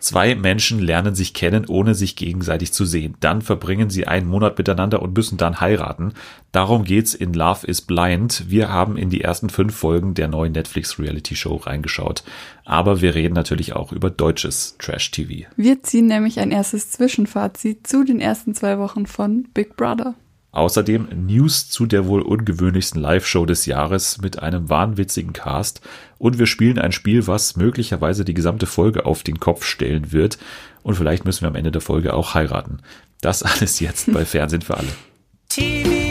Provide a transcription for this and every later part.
Zwei Menschen lernen sich kennen, ohne sich gegenseitig zu sehen. Dann verbringen sie einen Monat miteinander und müssen dann heiraten. Darum geht's in Love is Blind. Wir haben in die ersten fünf Folgen der neuen Netflix Reality Show reingeschaut. Aber wir reden natürlich auch über deutsches Trash TV. Wir ziehen nämlich ein erstes Zwischenfazit zu den ersten zwei Wochen von Big Brother. Außerdem News zu der wohl ungewöhnlichsten Live-Show des Jahres mit einem wahnwitzigen Cast. Und wir spielen ein Spiel, was möglicherweise die gesamte Folge auf den Kopf stellen wird. Und vielleicht müssen wir am Ende der Folge auch heiraten. Das alles jetzt bei Fernsehen für alle. TV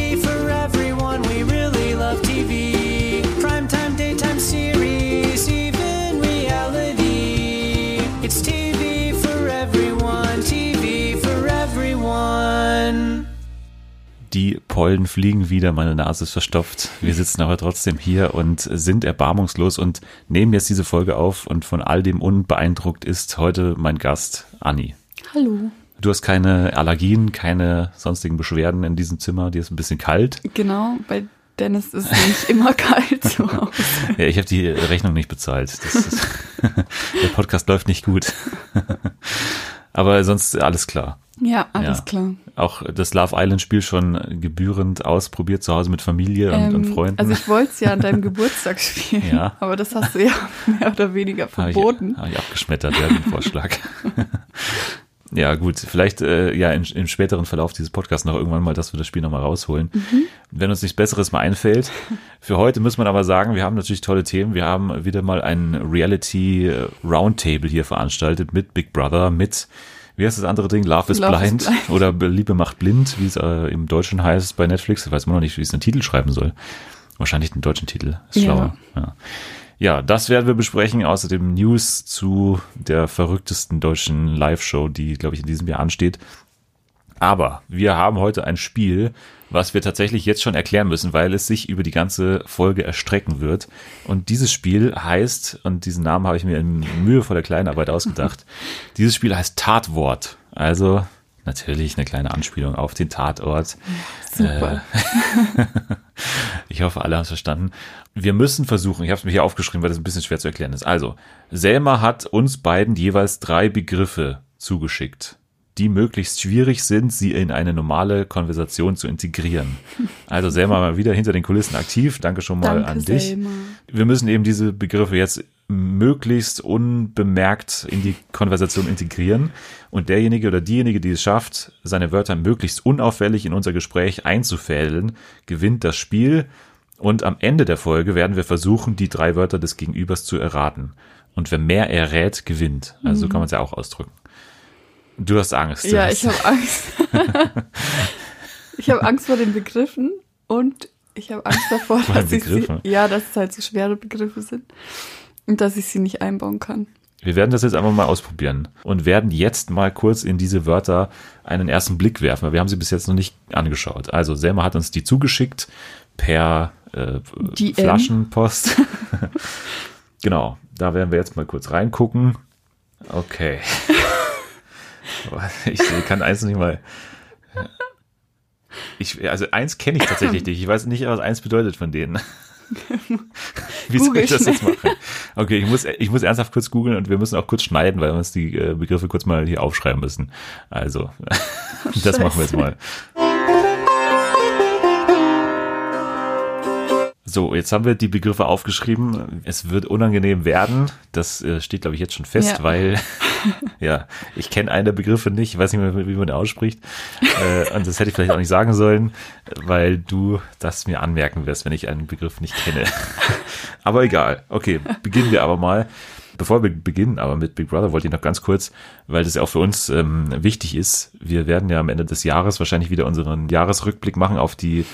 Die Pollen fliegen wieder, meine Nase ist verstopft. Wir sitzen aber trotzdem hier und sind erbarmungslos und nehmen jetzt diese Folge auf. Und von all dem unbeeindruckt ist heute mein Gast, Anni. Hallo. Du hast keine Allergien, keine sonstigen Beschwerden in diesem Zimmer. Dir ist ein bisschen kalt. Genau, bei Dennis ist es nicht immer kalt zu Hause. Ja, ich habe die Rechnung nicht bezahlt. Ist, der Podcast läuft nicht gut. Aber sonst alles klar. Ja, alles Ja. klar. Auch das Love Island Spiel schon gebührend ausprobiert zu Hause mit Familie und, und Ähm, Freunden. Also ich wollte es ja an deinem Geburtstag spielen, Ja. aber das hast du ja mehr oder weniger Habe ich, verboten. hab ich abgeschmettert, ja, den Vorschlag. ja, gut, vielleicht äh, ja im, im späteren Verlauf dieses Podcasts noch irgendwann mal, dass wir das Spiel nochmal rausholen. Mhm. Wenn uns nichts Besseres mal einfällt. Für heute muss man aber sagen, wir haben natürlich tolle Themen. Wir haben wieder mal ein Reality äh, Roundtable hier veranstaltet mit Big Brother, mit wie heißt das andere Ding? Love is, Love is blind, Blind. oder Liebe macht blind, wie es äh, im Deutschen heißt bei Netflix. Ich weiß immer noch nicht, wie es den Titel schreiben soll. Wahrscheinlich den deutschen Titel. Ist Ja. schlauer. Ja. Ja, das werden wir besprechen. Außerdem News zu der verrücktesten deutschen Live-Show, die, glaube ich, in diesem Jahr ansteht. Aber wir haben heute ein Spiel, was wir tatsächlich jetzt schon erklären müssen, weil es sich über die ganze Folge erstrecken wird. Und dieses Spiel heißt, und diesen Namen habe ich mir in mühevoller Kleinarbeit ausgedacht, dieses Spiel heißt Tatwort. Also natürlich eine kleine Anspielung auf den Tatort. Super. Ich hoffe, alle haben es verstanden. Wir müssen versuchen, ich habe es mir hier aufgeschrieben, weil das ein bisschen schwer zu erklären ist. Also, Selma hat uns beiden jeweils drei Begriffe zugeschickt, die möglichst schwierig sind, sie in eine normale Konversation zu integrieren. Also Selma mal wieder hinter den Kulissen aktiv. Danke schon mal Danke, an dich. Selma. Wir müssen eben diese Begriffe jetzt möglichst unbemerkt in die Konversation integrieren. Und derjenige oder diejenige, die es schafft, seine Wörter möglichst unauffällig in unser Gespräch einzufädeln, gewinnt das Spiel. Und am Ende der Folge werden wir versuchen, die drei Wörter des Gegenübers zu erraten. Und wer mehr errät, gewinnt. Also so kann man es ja auch ausdrücken. Du hast Angst. Du Ja, hast- ich habe Angst. ich habe Angst vor den Begriffen und ich habe Angst davor, dass ich sie, ja, dass es halt so schwere Begriffe sind und dass ich sie nicht einbauen kann. Wir werden das jetzt einfach mal ausprobieren und werden jetzt mal kurz in diese Wörter einen ersten Blick werfen, weil wir haben sie bis jetzt noch nicht angeschaut. Also Selma hat uns die zugeschickt per äh. Flaschenpost. genau, da werden wir jetzt mal kurz reingucken. Okay. ich kann eins nicht mal. Ich, also eins kenne ich tatsächlich nicht. Ich weiß nicht, was eins bedeutet von denen. Wie soll ich das jetzt machen? Okay, ich muss, ich muss ernsthaft kurz googeln und wir müssen auch kurz schneiden, weil wir uns die äh, Begriffe kurz mal hier aufschreiben müssen. Also, das machen wir jetzt mal. So, jetzt haben wir die Begriffe aufgeschrieben. Es wird unangenehm werden. Das äh, steht, glaube ich, jetzt schon fest, Ja. weil, ja, ich kenne einen der Begriffe nicht. Ich weiß nicht mehr, wie man ausspricht. Äh, und das hätte ich vielleicht auch nicht sagen sollen, weil du das mir anmerken wirst, wenn ich einen Begriff nicht kenne. aber egal. Okay, beginnen wir aber mal. Bevor wir beginnen, aber mit Big Brother wollte ich noch ganz kurz, weil das ja auch für uns ähm, wichtig ist. Wir werden ja am Ende des Jahres wahrscheinlich wieder unseren Jahresrückblick machen auf die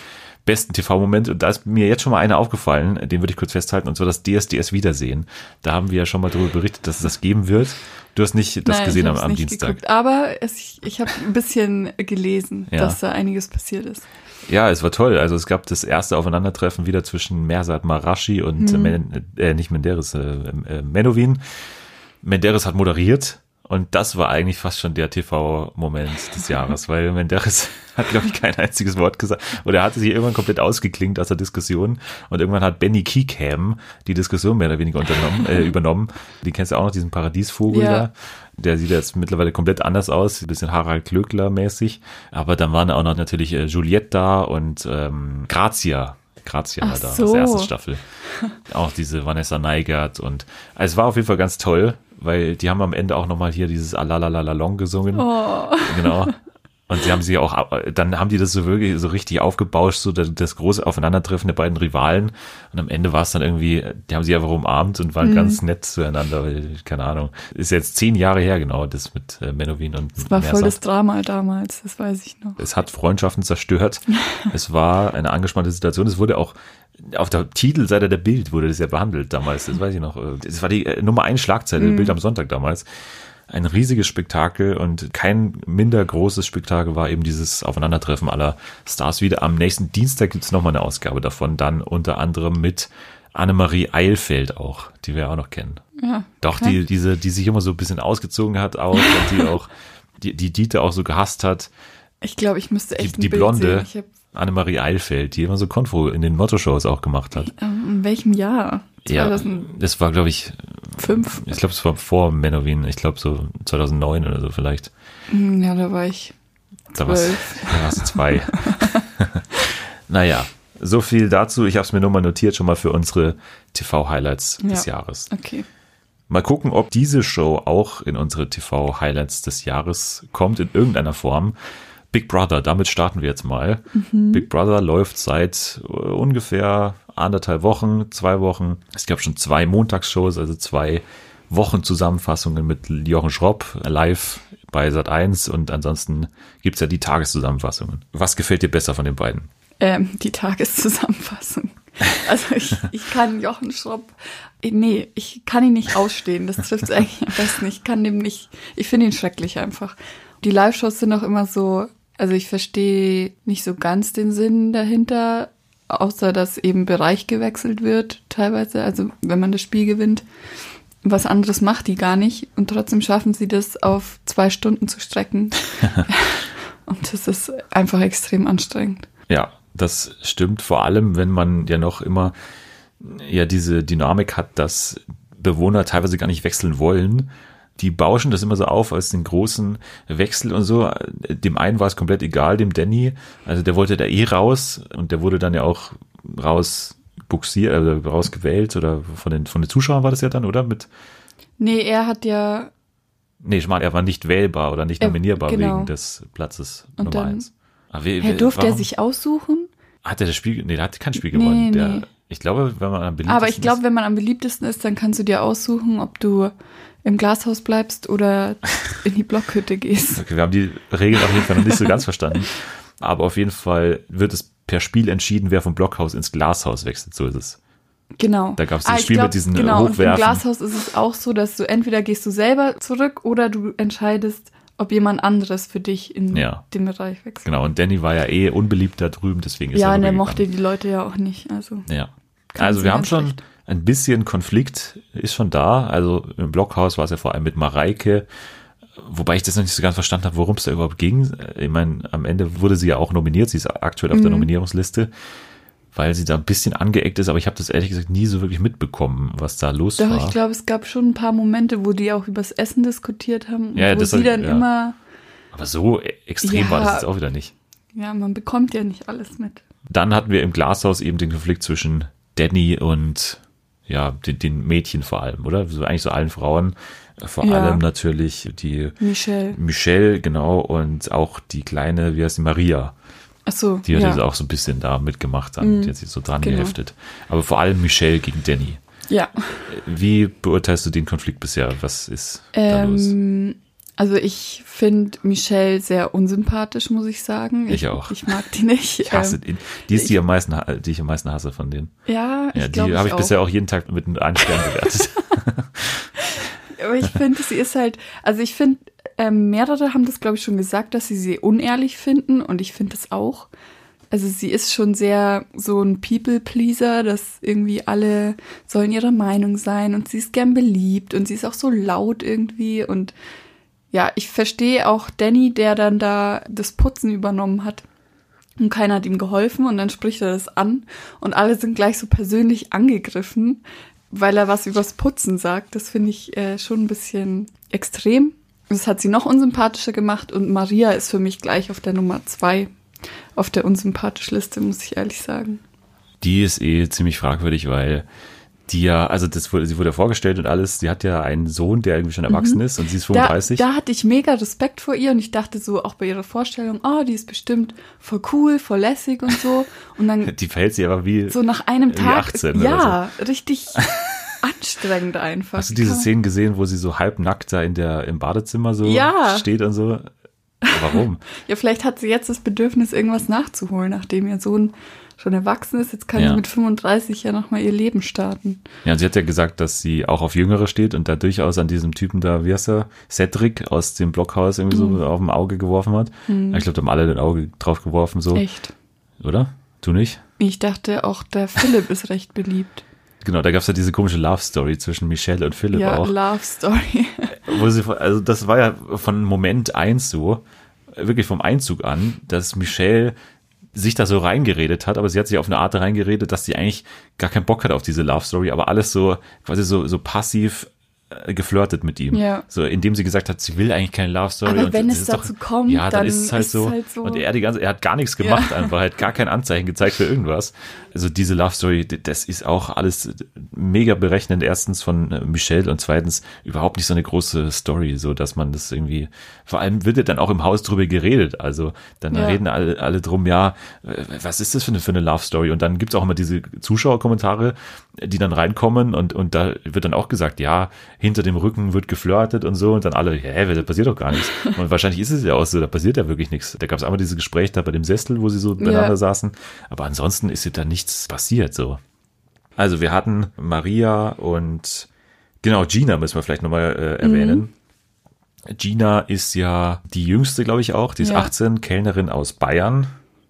besten TV-Momente. Und da ist mir jetzt schon mal einer aufgefallen, den würde ich kurz festhalten, und zwar das DSDS Wiedersehen. Da haben wir ja schon mal darüber berichtet, dass es das geben wird. Du hast nicht das Nein, gesehen am, am nicht Dienstag. Geguckt, aber es, ich, ich habe ein bisschen gelesen, Ja. dass da einiges passiert ist. Ja, es war toll. Also es gab das erste Aufeinandertreffen wieder zwischen Mersat Marashi und äh, Men, äh, nicht Menderes, äh, äh, Menowin. Menderes hat moderiert und das war eigentlich fast schon der TV-Moment des Jahres, weil Menderes hat, glaube ich, kein einziges Wort gesagt. Oder er hatte sich irgendwann komplett ausgeklingt aus der Diskussion und irgendwann hat Benny Keekham die Diskussion mehr oder weniger unternommen, äh, übernommen. Die kennst du auch noch, diesen Paradiesvogel Ja. da. Der sieht jetzt mittlerweile komplett anders aus, ein bisschen Harald Klöckler-mäßig. Aber dann waren auch noch natürlich äh, Juliette da und ähm, Grazia. Grazia Ach war da, so. aus der ersten Staffel. Auch diese Vanessa Neigert und also es war auf jeden Fall ganz toll, weil die haben am Ende auch nochmal hier dieses Alalalalong gesungen. Oh. Genau. Und sie haben sie auch, dann haben die das so wirklich so richtig aufgebauscht, so das, große Aufeinandertreffen der beiden Rivalen. Und am Ende war es dann irgendwie, die haben sie einfach umarmt und waren ganz nett zueinander, weil, keine Ahnung. Ist jetzt zehn Jahre her, genau, das mit äh, Menowin und Das war voll Mersat. das Drama damals, das weiß ich noch. Es hat Freundschaften zerstört. es war eine angespannte Situation. Es wurde auch auf der Titelseite der Bild wurde das ja behandelt damals. Das weiß ich noch. Das war die äh, Nummer ein Schlagzeile der Bild am Sonntag damals. Ein riesiges Spektakel und kein minder großes Spektakel war eben dieses Aufeinandertreffen aller Stars wieder. Am nächsten Dienstag gibt's noch nochmal eine Ausgabe davon, dann unter anderem mit Annemarie Eilfeld auch, die wir auch noch kennen. Ja. Doch, okay. die, diese, die sich immer so ein bisschen ausgezogen hat auch und die auch, die, die Dieter auch so gehasst hat. Ich glaube, ich müsste echt Die, die Blonde, Sehen. Annemarie Eilfeld, die immer so Konfro in den Motto-Shows auch gemacht hat. ähm, in welchem Jahr? Ja, 2005? das war, glaube ich, ich glaube, es war vor Menowin, ich glaube so 2009 oder so vielleicht. Hm, Ja, da war ich Da zwölf. da warst zwei. naja, so viel dazu. Ich habe es mir nur mal notiert, schon mal für unsere TV-Highlights des Ja. Jahres. Okay. Mal gucken, ob diese Show auch in unsere TV-Highlights des Jahres kommt, in irgendeiner Form. Big Brother, damit starten wir jetzt mal. Big Brother läuft seit äh, ungefähr anderthalb Wochen, zwei Wochen. Es gab schon zwei Montagsshows, also zwei Wochenzusammenfassungen mit Jochen Schropp live bei Sat 1 und ansonsten gibt's ja die Tageszusammenfassungen. Was gefällt dir besser von den beiden? Ähm, die Tageszusammenfassung. Also ich, ich kann Jochen Schropp, eh, nee, ich kann ihn nicht ausstehen. Das trifft es eigentlich am besten. Ich kann dem nicht, ich finde ihn schrecklich einfach. Die Live-Shows sind auch immer so, also ich verstehe nicht so ganz den Sinn dahinter, außer dass eben Bereich gewechselt wird teilweise, also wenn man das Spiel gewinnt. Was anderes macht die gar nicht und trotzdem schaffen sie das auf zwei Stunden zu strecken. und das ist einfach extrem anstrengend. Ja, das stimmt, vor allem, wenn man ja noch immer ja diese Dynamik hat, dass Bewohner teilweise gar nicht wechseln wollen. Die bauschen das immer so auf als den großen Wechsel und so. Dem einen war es komplett egal, dem Danny. Also der wollte da eh raus und der wurde dann ja auch raus buxiert, also rausgewählt oder von den, von den Zuschauern war das ja dann, oder? Mit, Nee, er hat ja nee, ich meine, er war nicht wählbar oder nicht Er- nominierbar genau. wegen des Platzes Und Nummer dann- eins. Aber wie- Herr, wie- durfte er warum- sich aussuchen? Hat er das Spiel, nee, der hat kein Spiel Nee, gewonnen. der, nee. Ich glaube, wenn man am beliebtesten Aber ich glaube, ist- wenn man am beliebtesten ist, dann kannst du dir aussuchen, ob du im Glashaus bleibst oder in die Blockhütte gehst. Okay, wir haben die Regeln auf jeden Fall noch nicht so ganz verstanden. Aber auf jeden Fall wird es per Spiel entschieden, wer vom Blockhaus ins Glashaus wechselt. So ist es. Genau. Da gab's dieses ich Spiel mit diesen genau, und Im Hochwerfen. Glashaus ist es auch so, dass du entweder gehst du selber zurück oder du entscheidest, ob jemand anderes für dich in Ja. den Bereich wechselt. Genau. Und Danny war ja eh unbeliebt da drüben, deswegen ist ja, er und er mochte die Leute ja auch nicht. Also Ja. Also wir haben schon schlecht. ein bisschen Konflikt ist schon da. Also im Blockhaus war es ja vor allem mit Mareike, wobei ich das noch nicht so ganz verstanden habe, worum es da überhaupt ging. Ich meine, am Ende wurde sie ja auch nominiert. Sie ist aktuell auf der Mhm. Nominierungsliste, weil sie da ein bisschen angeeckt ist. Aber ich habe das ehrlich gesagt nie so wirklich mitbekommen, was da los Doch, war. ich glaube, es gab schon ein paar Momente, wo die auch übers Essen diskutiert haben, Ja, wo das sie dann ja. immer, Aber so e- extrem Ja. war das jetzt auch wieder nicht. ja, man bekommt ja nicht alles mit. Dann hatten wir im Glashaus eben den Konflikt zwischen Danny und ja, den, den Mädchen vor allem, oder? So eigentlich so allen Frauen. Vor Ja. allem natürlich die Michelle. Michelle, genau, und auch die kleine, wie heißt die, Maria. Ach so, Die hat ja. jetzt auch so ein bisschen da mitgemacht, dann, die hat sich so dran genau. geheftet. Aber vor allem Michelle gegen Danny. ja. Wie beurteilst du den Konflikt bisher? Was ist da los? Ähm, also ich finde Michelle sehr unsympathisch, muss ich sagen. Ich auch. Ich mag die nicht. Ich hasse Ähm, ihn. Die ist die am meisten, die ich am meisten hasse von denen. ja, Ja, ich glaube die habe ich auch. bisher auch jeden Tag mit einem Stern bewertet. Aber ich finde, sie ist halt, also ich finde, ähm, mehrere haben das, glaube ich, schon gesagt, dass sie sie unehrlich finden und ich finde das auch. Also sie ist schon sehr so ein People-Pleaser, dass irgendwie alle sollen ihrer Meinung sein und sie ist gern beliebt und sie ist auch so laut irgendwie und ja, ich verstehe auch Danny, der dann da das Putzen übernommen hat und keiner hat ihm geholfen und dann spricht er das an und alle sind gleich so persönlich angegriffen, weil er was übers Putzen sagt. Das finde ich äh, schon ein bisschen extrem. Das hat sie noch unsympathischer gemacht und Maria ist für mich gleich auf der Nummer zwei auf der unsympathisch Liste, muss ich ehrlich sagen. Die ist eh ziemlich fragwürdig, weil die ja, also das wurde, sie wurde ja vorgestellt und alles, sie hat ja einen Sohn, der irgendwie schon erwachsen ist und sie ist Mhm. Da, 35. da hatte ich mega Respekt vor ihr und ich dachte so auch bei ihrer Vorstellung, oh, die ist bestimmt voll cool, voll lässig und so. Und dann die verhält sich aber wie. so nach einem Tag, 18 oder ja, richtig anstrengend einfach. Hast du diese Szenen gesehen, wo sie so halbnackt da in der, im Badezimmer so Ja. steht und so? Warum? Ja, vielleicht hat sie jetzt das Bedürfnis, irgendwas nachzuholen, nachdem ihr Sohn schon erwachsen ist. Jetzt kann Ja. sie mit 35 ja nochmal ihr Leben starten. Ja, und sie hat ja gesagt, dass sie auch auf Jüngere steht und da durchaus an diesem Typen da, wie heißt er, Cedric aus dem Blockhaus irgendwie Mhm. so auf dem Auge geworfen hat. Ich glaube, da haben alle ein Auge drauf geworfen, so, Echt. oder? Du nicht? Ich dachte auch, der Philipp ist recht beliebt. Genau, da gab's ja diese komische Love-Story zwischen Michelle und Philipp ja, auch. Love Story. Wo sie, also das war ja von Moment eins so, wirklich vom Einzug an, dass Michelle sich da so reingeredet hat, aber sie hat sich auf eine Art reingeredet, dass sie eigentlich gar keinen Bock hat auf diese Love Story, aber alles so quasi so so passiv äh, geflirtet mit ihm. Ja. So indem sie gesagt hat, sie will eigentlich keine Love Story. Aber und wenn es dazu kommt, ja, dann, dann ist es halt ist es so. halt so. Und er die ganze, er hat gar nichts gemacht, einfach, er hat gar kein Anzeichen gezeigt für irgendwas. Also diese Love Story, das ist auch alles mega berechnend. Erstens von äh, Michelle und zweitens überhaupt nicht so eine große Story, so dass man das irgendwie. Vor allem wird ja dann auch im Haus drüber geredet. Also dann Ja. reden alle, alle drum, ja, äh, was ist das für eine, für eine Love Story? Und dann gibt's auch immer diese Zuschauerkommentare, die dann reinkommen und, und da wird dann auch gesagt, ja, hinter dem Rücken wird geflirtet und so und dann alle, hä, da passiert doch gar nichts. Und wahrscheinlich ist es ja auch so, da passiert ja wirklich nichts. Da gab's einmal dieses Gespräch da bei dem Sessel, wo sie so beieinander Ja. saßen, aber ansonsten ist ja da nichts passiert so. Also wir hatten Maria und genau, Gina müssen wir vielleicht nochmal äh, erwähnen. Gina ist ja die jüngste, glaube ich auch. Die ist Ja. 18, Kellnerin aus Bayern.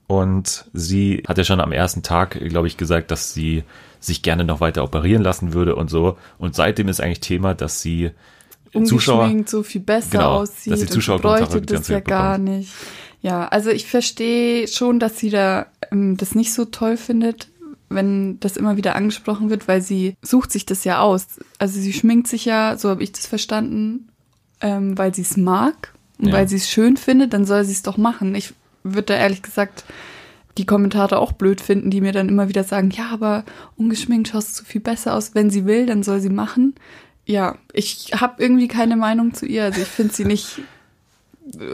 Und sie hat ja schon am ersten Tag, glaube ich, gesagt, dass sie sich gerne noch weiter operieren lassen würde und so. Und seitdem ist eigentlich Thema, dass sie Zuschauer, so viel besser Genau, aussieht. dass die und Zuschauerkommentare bräuchte das ja Zeit gar bekommt. nicht. Ja, also ich verstehe schon, dass sie da ähm, das nicht so toll findet, wenn das immer wieder angesprochen wird, weil sie sucht sich das ja aus. Also sie schminkt sich ja, so habe ich das verstanden, ähm, weil sie es mag und Ja. weil sie es schön findet, dann soll sie es doch machen. Ich würde da ehrlich gesagt die Kommentare auch blöd finden, die mir dann immer wieder sagen, ja, aber ungeschminkt schaust du viel besser aus. Wenn sie will, dann soll sie machen. Ja, ich habe irgendwie keine Meinung zu ihr. Also ich finde sie nicht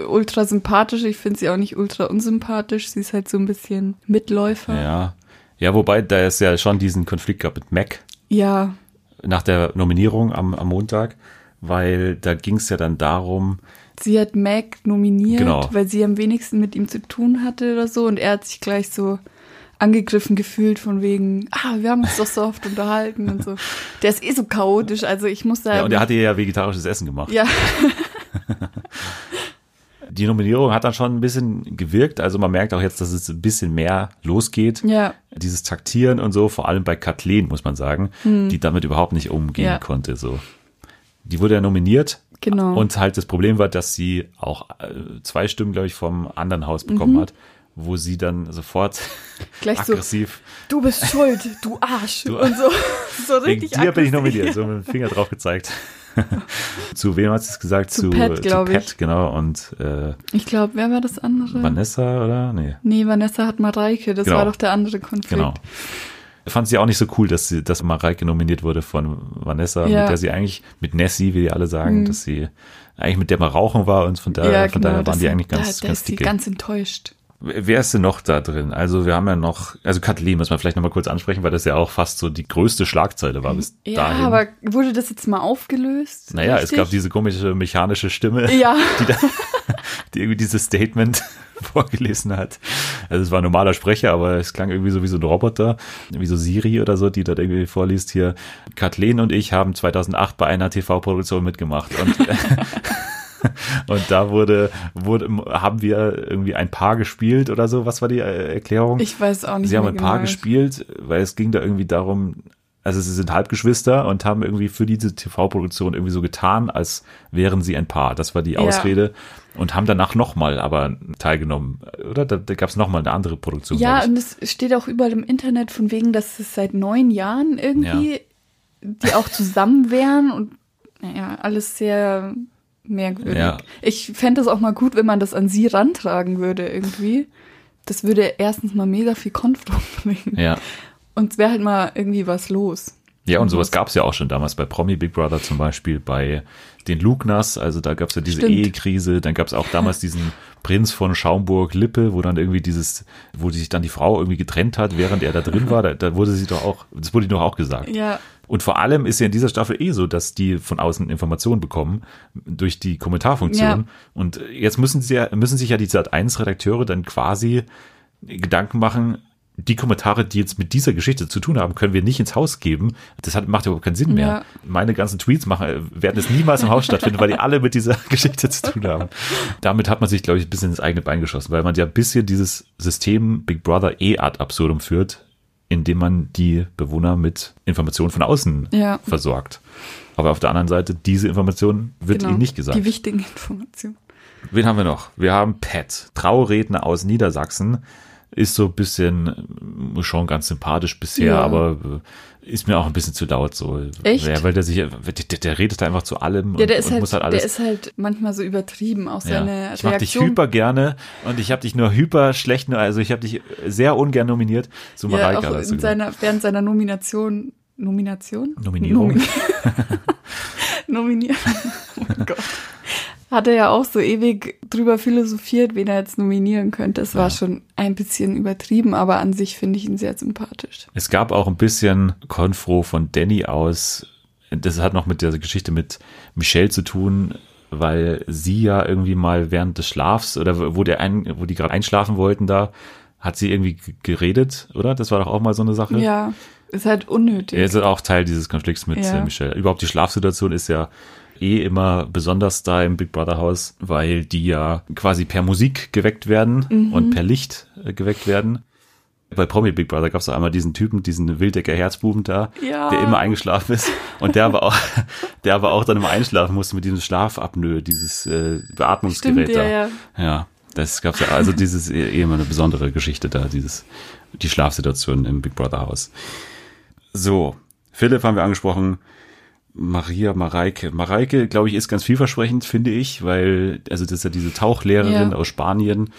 ultra sympathisch, ich finde sie auch nicht ultra unsympathisch. Sie ist halt so ein bisschen Mitläufer. ja. Ja, wobei da es ja schon diesen Konflikt gab mit Mac Ja, nach der Nominierung am, am Montag, weil da ging es ja dann darum, sie hat Meg nominiert, Genau. weil sie am wenigsten mit ihm zu tun hatte oder so. Und er hat sich gleich so angegriffen gefühlt von wegen, ah, wir haben uns doch so oft unterhalten und so. Der ist eh so chaotisch, also ich muss da. ja, und er hatte ja vegetarisches Essen gemacht. ja, Die Nominierung hat dann schon ein bisschen gewirkt, also man merkt auch jetzt, dass es ein bisschen mehr losgeht. ja, Dieses Taktieren und so, vor allem bei Kathleen, muss man sagen, die damit überhaupt nicht umgehen Hm. Ja. konnte, so. Die wurde ja nominiert. Genau. Und halt das Problem war, dass sie auch äh, zwei Stimmen, glaube ich, vom anderen Haus bekommen hat, wo sie dann sofort Mhm. Gleich so, aggressiv, du bist schuld, du Arsch. Du- und so, so wegen richtig dir bin ich aggressiv. nominiert, so mit dem Finger drauf gezeigt. zu wem hat sie es gesagt? Zu zu Pat, ich. genau. Und äh, Ich glaube, wer war das andere? Vanessa, oder? Nee. Nee, Vanessa hat Mareike, das Genau. war doch der andere Konflikt. Genau. Fand sie auch nicht so cool, dass sie, dass Mareike nominiert wurde von Vanessa, Ja. mit der sie eigentlich, mit Nessie, wie die alle sagen, Mhm. dass sie eigentlich mit der mal rauchen war und von daher, von daher waren das die eigentlich ganz, da, ganz dicke. ganz enttäuscht. Wer ist denn noch da drin? Also wir haben ja noch, also Kathleen muss man vielleicht nochmal kurz ansprechen, weil das ja auch fast so die größte Schlagzeile war bis Ja, dahin. aber wurde das jetzt mal aufgelöst? naja, es Richtig? gab diese komische mechanische Stimme, Ja, die, da, die irgendwie dieses Statement vorgelesen hat. Also es war ein normaler Sprecher, aber es klang irgendwie so wie so ein Roboter, wie so Siri oder so, die da irgendwie vorliest hier. Kathleen und ich haben 2008 bei einer TV-Produktion mitgemacht und Und da wurde, wurde, haben wir irgendwie ein Paar gespielt oder so. Was war die äh, Erklärung? ich weiß auch nicht Sie haben ein Paar genau. gespielt, weil es ging da irgendwie darum, also sie sind Halbgeschwister und haben irgendwie für diese TV-Produktion irgendwie so getan, als wären sie ein Paar. Das war die Ja. Ausrede. Und haben danach nochmal aber teilgenommen, oder? Da, da gab es nochmal eine andere Produktion. Ja, und es steht auch überall im Internet von wegen, dass es seit neun Jahren irgendwie die auch zusammen wären und naja, alles sehr merkwürdig. Ja. Ich fände es auch mal gut, wenn man das an sie rantragen würde irgendwie. Das würde erstens mal mega viel Konflikt bringen. Ja. Und es wäre halt mal irgendwie was los. Ja, und sowas gab es ja auch schon damals bei Promi Big Brother zum Beispiel, bei den Lugners, also da gab es ja diese. Ehekrise, dann gab es auch damals diesen Prinz von Schaumburg-Lippe, wo dann irgendwie dieses, wo sich dann die Frau irgendwie getrennt hat, während er da drin war, da, da wurde sie doch auch, das wurde doch auch gesagt. Ja, Und vor allem ist ja in dieser Staffel eh so, dass die von außen Informationen bekommen durch die Kommentarfunktion. Ja. Und jetzt müssen sie ja, müssen sich ja die Sat1-Redakteure dann quasi Gedanken machen, die Kommentare, die jetzt mit dieser Geschichte zu tun haben, können wir nicht ins Haus geben. Das hat, macht überhaupt keinen Sinn mehr. Ja. Meine ganzen Tweets machen, werden es niemals im Haus stattfinden, weil die alle mit dieser Geschichte zu tun haben. Damit hat man sich, glaube ich, ein bisschen ins eigene Bein geschossen, weil man ja ein bisschen dieses System Big Brother eh ad absurdum führt, indem man die Bewohner mit Informationen von außen Ja. versorgt. Aber auf der anderen Seite, diese Information wird genau. ihnen nicht gesagt. Die wichtigen Informationen. Wen haben wir noch? Wir haben Pat, Trauredner aus Niedersachsen. Ist so ein bisschen äh, schon ganz sympathisch bisher, Ja. aber äh, ist mir auch ein bisschen zu laut so. Echt? Ja, weil der sich, der, der redet da einfach zu allem Ja, und, der ist, und halt, muss halt der alles. ist halt manchmal so übertrieben, auch ja. seine Ich mag dich hyper gerne und ich habe dich nur hyper schlecht, also ich habe dich sehr ungern nominiert zu ja, auch in seiner, während seiner Nomination, Nomination? Nominierung. Nomi Nominieren. Oh mein Gott. Hat er ja auch so ewig drüber philosophiert, wen er jetzt nominieren könnte. Es war schon ein bisschen übertrieben, aber an sich finde ich ihn sehr sympathisch. Es gab auch ein bisschen Konfro von Danny aus. Das hat noch mit der Geschichte mit Michelle zu tun, weil sie ja irgendwie mal während des Schlafs oder wo der ein, wo die gerade einschlafen wollten da, hat sie irgendwie geredet, oder? Das war doch auch mal so eine Sache. Ja, ist halt unnötig. Er ist auch Teil dieses Konflikts mit Ja. äh, Michelle. Überhaupt die Schlafsituation ist ja eh immer besonders da im Big Brother Haus, weil die ja quasi per Musik geweckt werden Mhm. und per Licht äh, geweckt werden. Bei Promi Big Brother gab es einmal diesen Typen, diesen Wildecker Herzbuben da, Ja. der immer eingeschlafen ist und der aber auch, der aber auch dann immer einschlafen musste mit diesem Schlafapnoe, dieses äh, Beatmungsgerät Stimmt, ja, da. ja. Ja, das gab's ja, also dieses eh eh immer eine besondere Geschichte da, dieses, die Schlafsituation im Big Brother Haus. So, Philipp haben wir angesprochen, Maria Mareike. Mareike, glaube ich, ist ganz vielversprechend, finde ich, weil, also das ist ja diese Tauchlehrerin Ja. aus Spanien,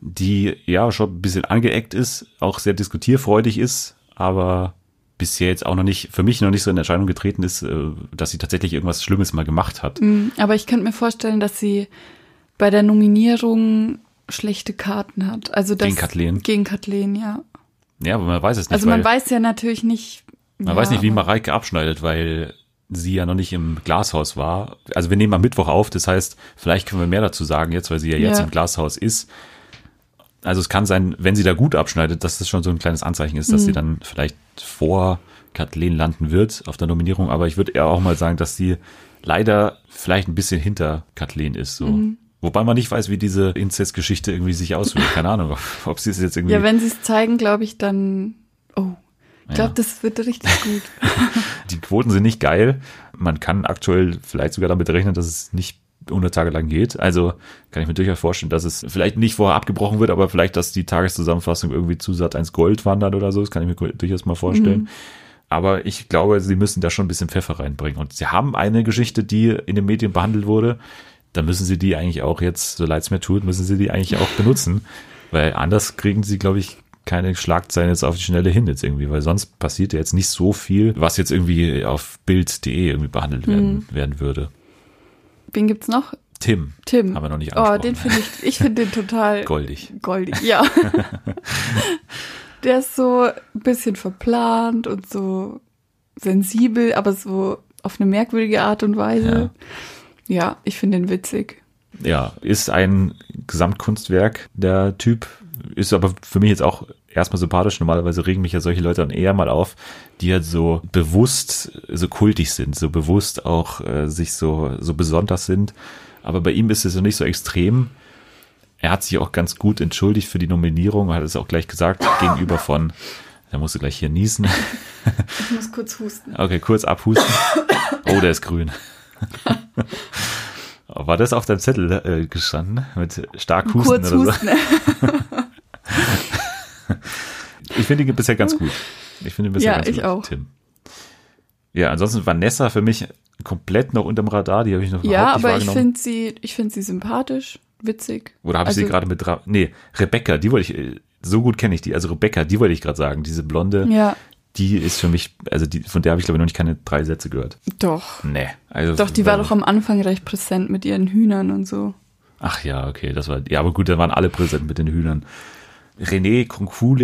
die ja schon ein bisschen angeeckt ist, auch sehr diskutierfreudig ist, aber bisher jetzt auch noch nicht, für mich noch nicht so in Erscheinung getreten ist, äh, dass sie tatsächlich irgendwas Schlimmes mal gemacht hat. Mm, Aber ich könnte mir vorstellen, dass sie bei der Nominierung schlechte Karten hat. Also das, Gegen Kathleen? Gegen Kathleen, ja. Ja, aber man weiß es nicht. Also man weiß ja natürlich nicht. Man ja, weiß nicht, wie Mareike abschneidet, weil sie ja noch nicht im Glashaus war. Also wir nehmen am Mittwoch auf, das heißt, vielleicht können wir mehr dazu sagen jetzt, weil sie ja jetzt Ja. im Glashaus ist. Also es kann sein, wenn sie da gut abschneidet, dass das schon so ein kleines Anzeichen ist, dass Mhm. sie dann vielleicht vor Kathleen landen wird auf der Nominierung. Aber ich würde eher auch mal sagen, dass sie leider vielleicht ein bisschen hinter Kathleen ist. So. Mhm. Wobei man nicht weiß, wie diese Inzestgeschichte irgendwie sich auswirkt. Keine Ahnung, ob, sie es jetzt irgendwie. Ja, wenn sie es zeigen, glaube ich, dann. Oh. Ich glaube, Ja. das wird richtig gut. Die Quoten sind nicht geil. Man kann aktuell vielleicht sogar damit rechnen, dass es nicht 100 Tage lang geht. Also kann ich mir durchaus vorstellen, dass es vielleicht nicht vorher abgebrochen wird, aber vielleicht, dass die Tageszusammenfassung irgendwie zu Sat 1 Gold wandert oder so. Das kann ich mir durchaus mal vorstellen. Aber ich glaube, sie müssen da schon ein bisschen Pfeffer reinbringen. Und sie haben eine Geschichte, die in den Medien behandelt wurde. Da müssen sie die eigentlich auch jetzt, so leid es mir tut, müssen sie die eigentlich auch benutzen. Weil anders kriegen sie, glaube ich, keine Schlagzeilen jetzt auf die Schnelle hin jetzt irgendwie, weil sonst passiert ja jetzt nicht so viel, was jetzt irgendwie auf Bild.de irgendwie behandelt werden, werden würde. Wen gibt's noch? Tim. Tim. Haben wir noch nicht Oh, angesprochen. den finde ich, ich finde den total Goldig. goldig. Ja. Der ist so ein bisschen verplant und so sensibel, aber so auf eine merkwürdige Art und Weise. Ja, ich finde den witzig. Ja, ist ein Gesamtkunstwerk, der Typ. Ist aber für mich jetzt auch erstmal sympathisch. Normalerweise regen mich ja solche Leute dann eher mal auf, die halt so bewusst so kultig sind, so bewusst auch äh, sich so, so besonders sind. Aber bei ihm ist es so nicht so extrem. Er hat sich auch ganz gut entschuldigt für die Nominierung, hat es auch gleich gesagt, gegenüber von, da musst du gleich hier niesen. Ich muss kurz husten. Okay, kurz abhusten. Oh, der ist grün. War das auf deinem Zettel äh, gestanden? Mit stark husten kurz oder so? Ich finde ihn bisher ganz gut. Ich finde ihn bisher Ja, ganz ich gut, auch. Tim. Ja, ansonsten Vanessa für mich komplett noch unterm Radar, die habe ich noch Ja, überhaupt nicht aber ich wahrgenommen. finde sie, ich finde sie sympathisch, witzig. Oder habe ich sie Also- gerade mit Nee, Rebecca, die wollte ich, äh, so gut kenne ich die. Also Rebecca, die wollte ich gerade sagen. Diese blonde, Ja, die ist für mich, also die, von der habe ich glaube ich noch nicht keine drei Sätze gehört. doch. Nee. Also, Doch, die war doch am Anfang recht präsent mit ihren Hühnern und so. Ach ja, okay, das war, ja, aber gut, da waren alle präsent mit den Hühnern. René, Kung Fu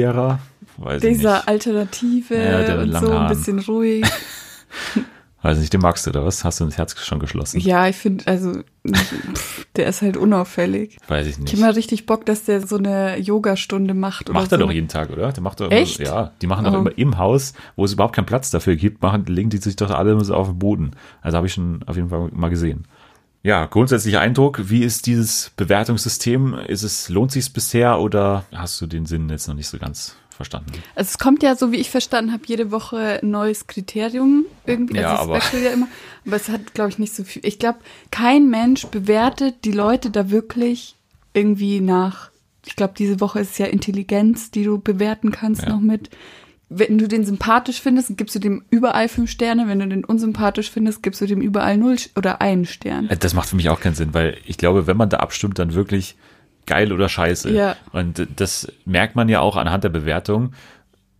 Weiß ich Dieser nicht. Alternative Ja, der und so ein Haaren. bisschen ruhig. Weiß nicht, den magst du oder was? Hast du das Herz schon geschlossen? Ja, ich finde, also, der ist halt unauffällig. Weiß ich Ich nicht. habe mal richtig Bock, dass der so eine Yogastunde macht. Oder Macht er so. doch jeden Tag, oder? Der macht doch Echt? Immer, ja, die machen doch Oh. immer im Haus, wo es überhaupt keinen Platz dafür gibt, machen, legen die sich doch alle so auf den Boden. Also habe ich schon auf jeden Fall mal gesehen. Ja, grundsätzlicher Eindruck, wie ist dieses Bewertungssystem? Ist es, lohnt sich bisher oder hast du den Sinn jetzt noch nicht so ganz verstanden? Also es kommt ja, so wie ich verstanden habe, jede Woche ein neues Kriterium irgendwie. Ja, also aber- es wechselt ja immer. Aber es hat, glaube ich, nicht so viel. Ich glaube, kein Mensch bewertet die Leute da wirklich irgendwie nach. Ich glaube, diese Woche ist ja Intelligenz, die du bewerten kannst Ja. noch mit. Wenn du den sympathisch findest, gibst du dem überall fünf Sterne. Wenn du den unsympathisch findest, gibst du dem überall null oder einen Stern. Äh, Das macht für mich auch keinen Sinn, weil ich glaube, wenn man da abstimmt, dann wirklich geil oder scheiße. Ja. Und das merkt man ja auch anhand der Bewertung,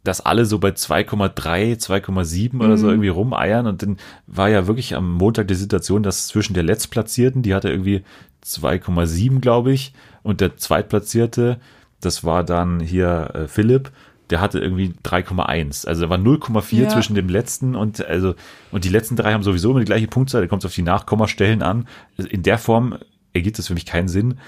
dass alle so bei 2,3, 2,7 oder Mhm. so irgendwie rumeiern. Und dann war ja wirklich am Montag die Situation, dass zwischen der Letztplatzierten, die hatte irgendwie 2,7, glaube ich, und der Zweitplatzierte, das war dann hier äh, Philipp, der hatte irgendwie 3,1. Also da war 0,4 Ja. zwischen dem letzten und also und die letzten drei haben sowieso immer die gleiche Punktzahl, da kommt es auf die Nachkommastellen an. In der Form ergibt es für mich keinen Sinn.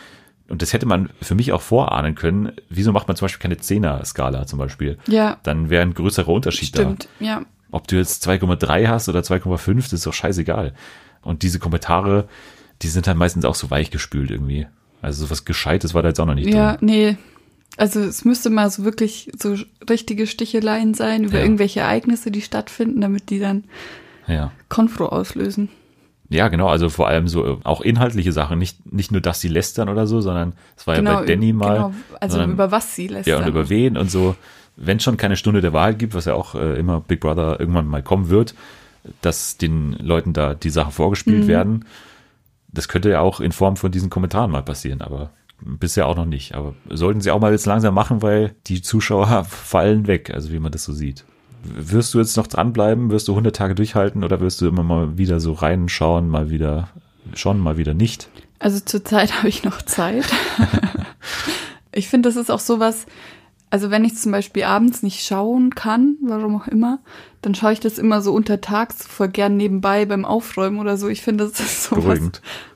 Und das hätte man für mich auch vorahnen können. Wieso macht man zum Beispiel keine Zehner-Skala zum Beispiel? Ja, Dann wäre ein größerer Unterschied stimmt. da. Ja. Ob du jetzt 2,3 hast oder 2,5, das ist doch scheißegal. Und diese Kommentare, die sind dann meistens auch so weichgespült irgendwie. Also so was Gescheites war da jetzt auch noch nicht Ja, drin. nee. Also es müsste mal so wirklich so richtige Sticheleien sein über Ja. irgendwelche Ereignisse, die stattfinden, damit die dann Ja. Konfro auslösen. Ja, genau, also vor allem so äh, auch inhaltliche Sachen, nicht, nicht nur, dass sie lästern oder so, sondern es war ja bei Danny mal. Genau, also sondern- über was sie lässt. Ja, und über wen und so. Wenn schon keine Stunde der Wahrheit gibt, was ja auch äh, immer Big Brother irgendwann mal kommen wird, dass den Leuten da die Sachen vorgespielt Mhm. werden. Das könnte ja auch in Form von diesen Kommentaren mal passieren, aber bisher auch noch nicht. Aber sollten sie auch mal jetzt langsam machen, weil die Zuschauer fallen weg, also wie man das so sieht. Wirst du jetzt noch dranbleiben? Wirst du 100 Tage durchhalten oder wirst du immer mal wieder so reinschauen, mal wieder schon, mal wieder nicht? Also zurzeit habe ich noch Zeit. ich finde, das ist auch sowas, also wenn ich zum Beispiel abends nicht schauen kann, warum auch immer, dann schaue ich das immer so untertags voll gern nebenbei beim Aufräumen oder so. Ich finde, das ist so was,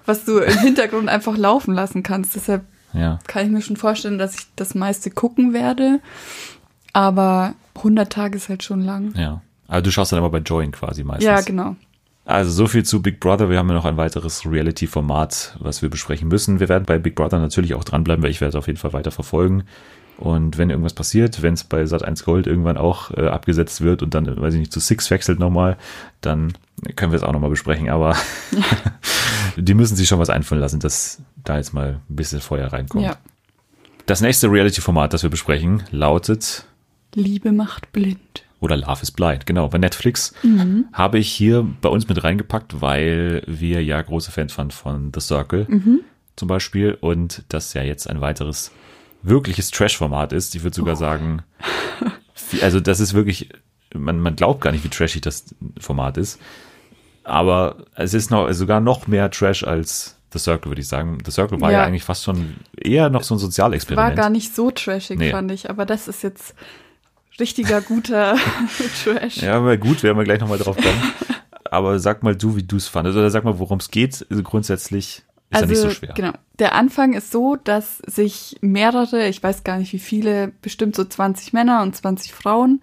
was du im Hintergrund einfach laufen lassen kannst. Deshalb Ja. kann ich mir schon vorstellen, dass ich das meiste gucken werde. Aber 100 Tage ist halt schon lang. Ja. Aber du schaust dann immer bei Join quasi meistens. Ja, genau. Also so viel zu Big Brother. Wir haben ja noch ein weiteres Reality-Format, was wir besprechen müssen. Wir werden bei Big Brother natürlich auch dranbleiben, weil ich werde es auf jeden Fall weiter verfolgen. Und wenn irgendwas passiert, wenn es bei Sat1 Gold irgendwann auch äh, abgesetzt wird und dann, weiß ich nicht, zu Six wechselt nochmal, dann können wir es auch nochmal besprechen. Aber die müssen sich schon was einfallen lassen, dass da jetzt mal ein bisschen Feuer reinkommt. Ja. Das nächste Reality-Format, das wir besprechen, lautet Liebe macht blind. oder Love is Blind, genau. Bei Netflix Mhm. habe ich hier bei uns mit reingepackt, weil wir ja große Fans waren von The Circle Mhm. zum Beispiel und das ja jetzt ein weiteres wirkliches Trash-Format ist. Ich würde sogar Oh. sagen, also das ist wirklich, man, man glaubt gar nicht, wie trashig das Format ist. Aber es ist noch sogar noch mehr Trash als The Circle, würde ich sagen. The Circle war ja, Ja. eigentlich fast schon eher noch so ein War Sozialexperiment. gar nicht so trashig, Nee. fand ich. Aber das ist jetzt richtiger, guter Trash. Ja, aber gut, werden wir gleich nochmal drauf kommen. Aber sag mal du, wie du es fandest. Oder sag mal, worum es geht. Also grundsätzlich ist ja nicht so schwer. Genau. Der Anfang ist so, dass sich mehrere, ich weiß gar nicht wie viele, bestimmt so 20 Männer und 20 Frauen,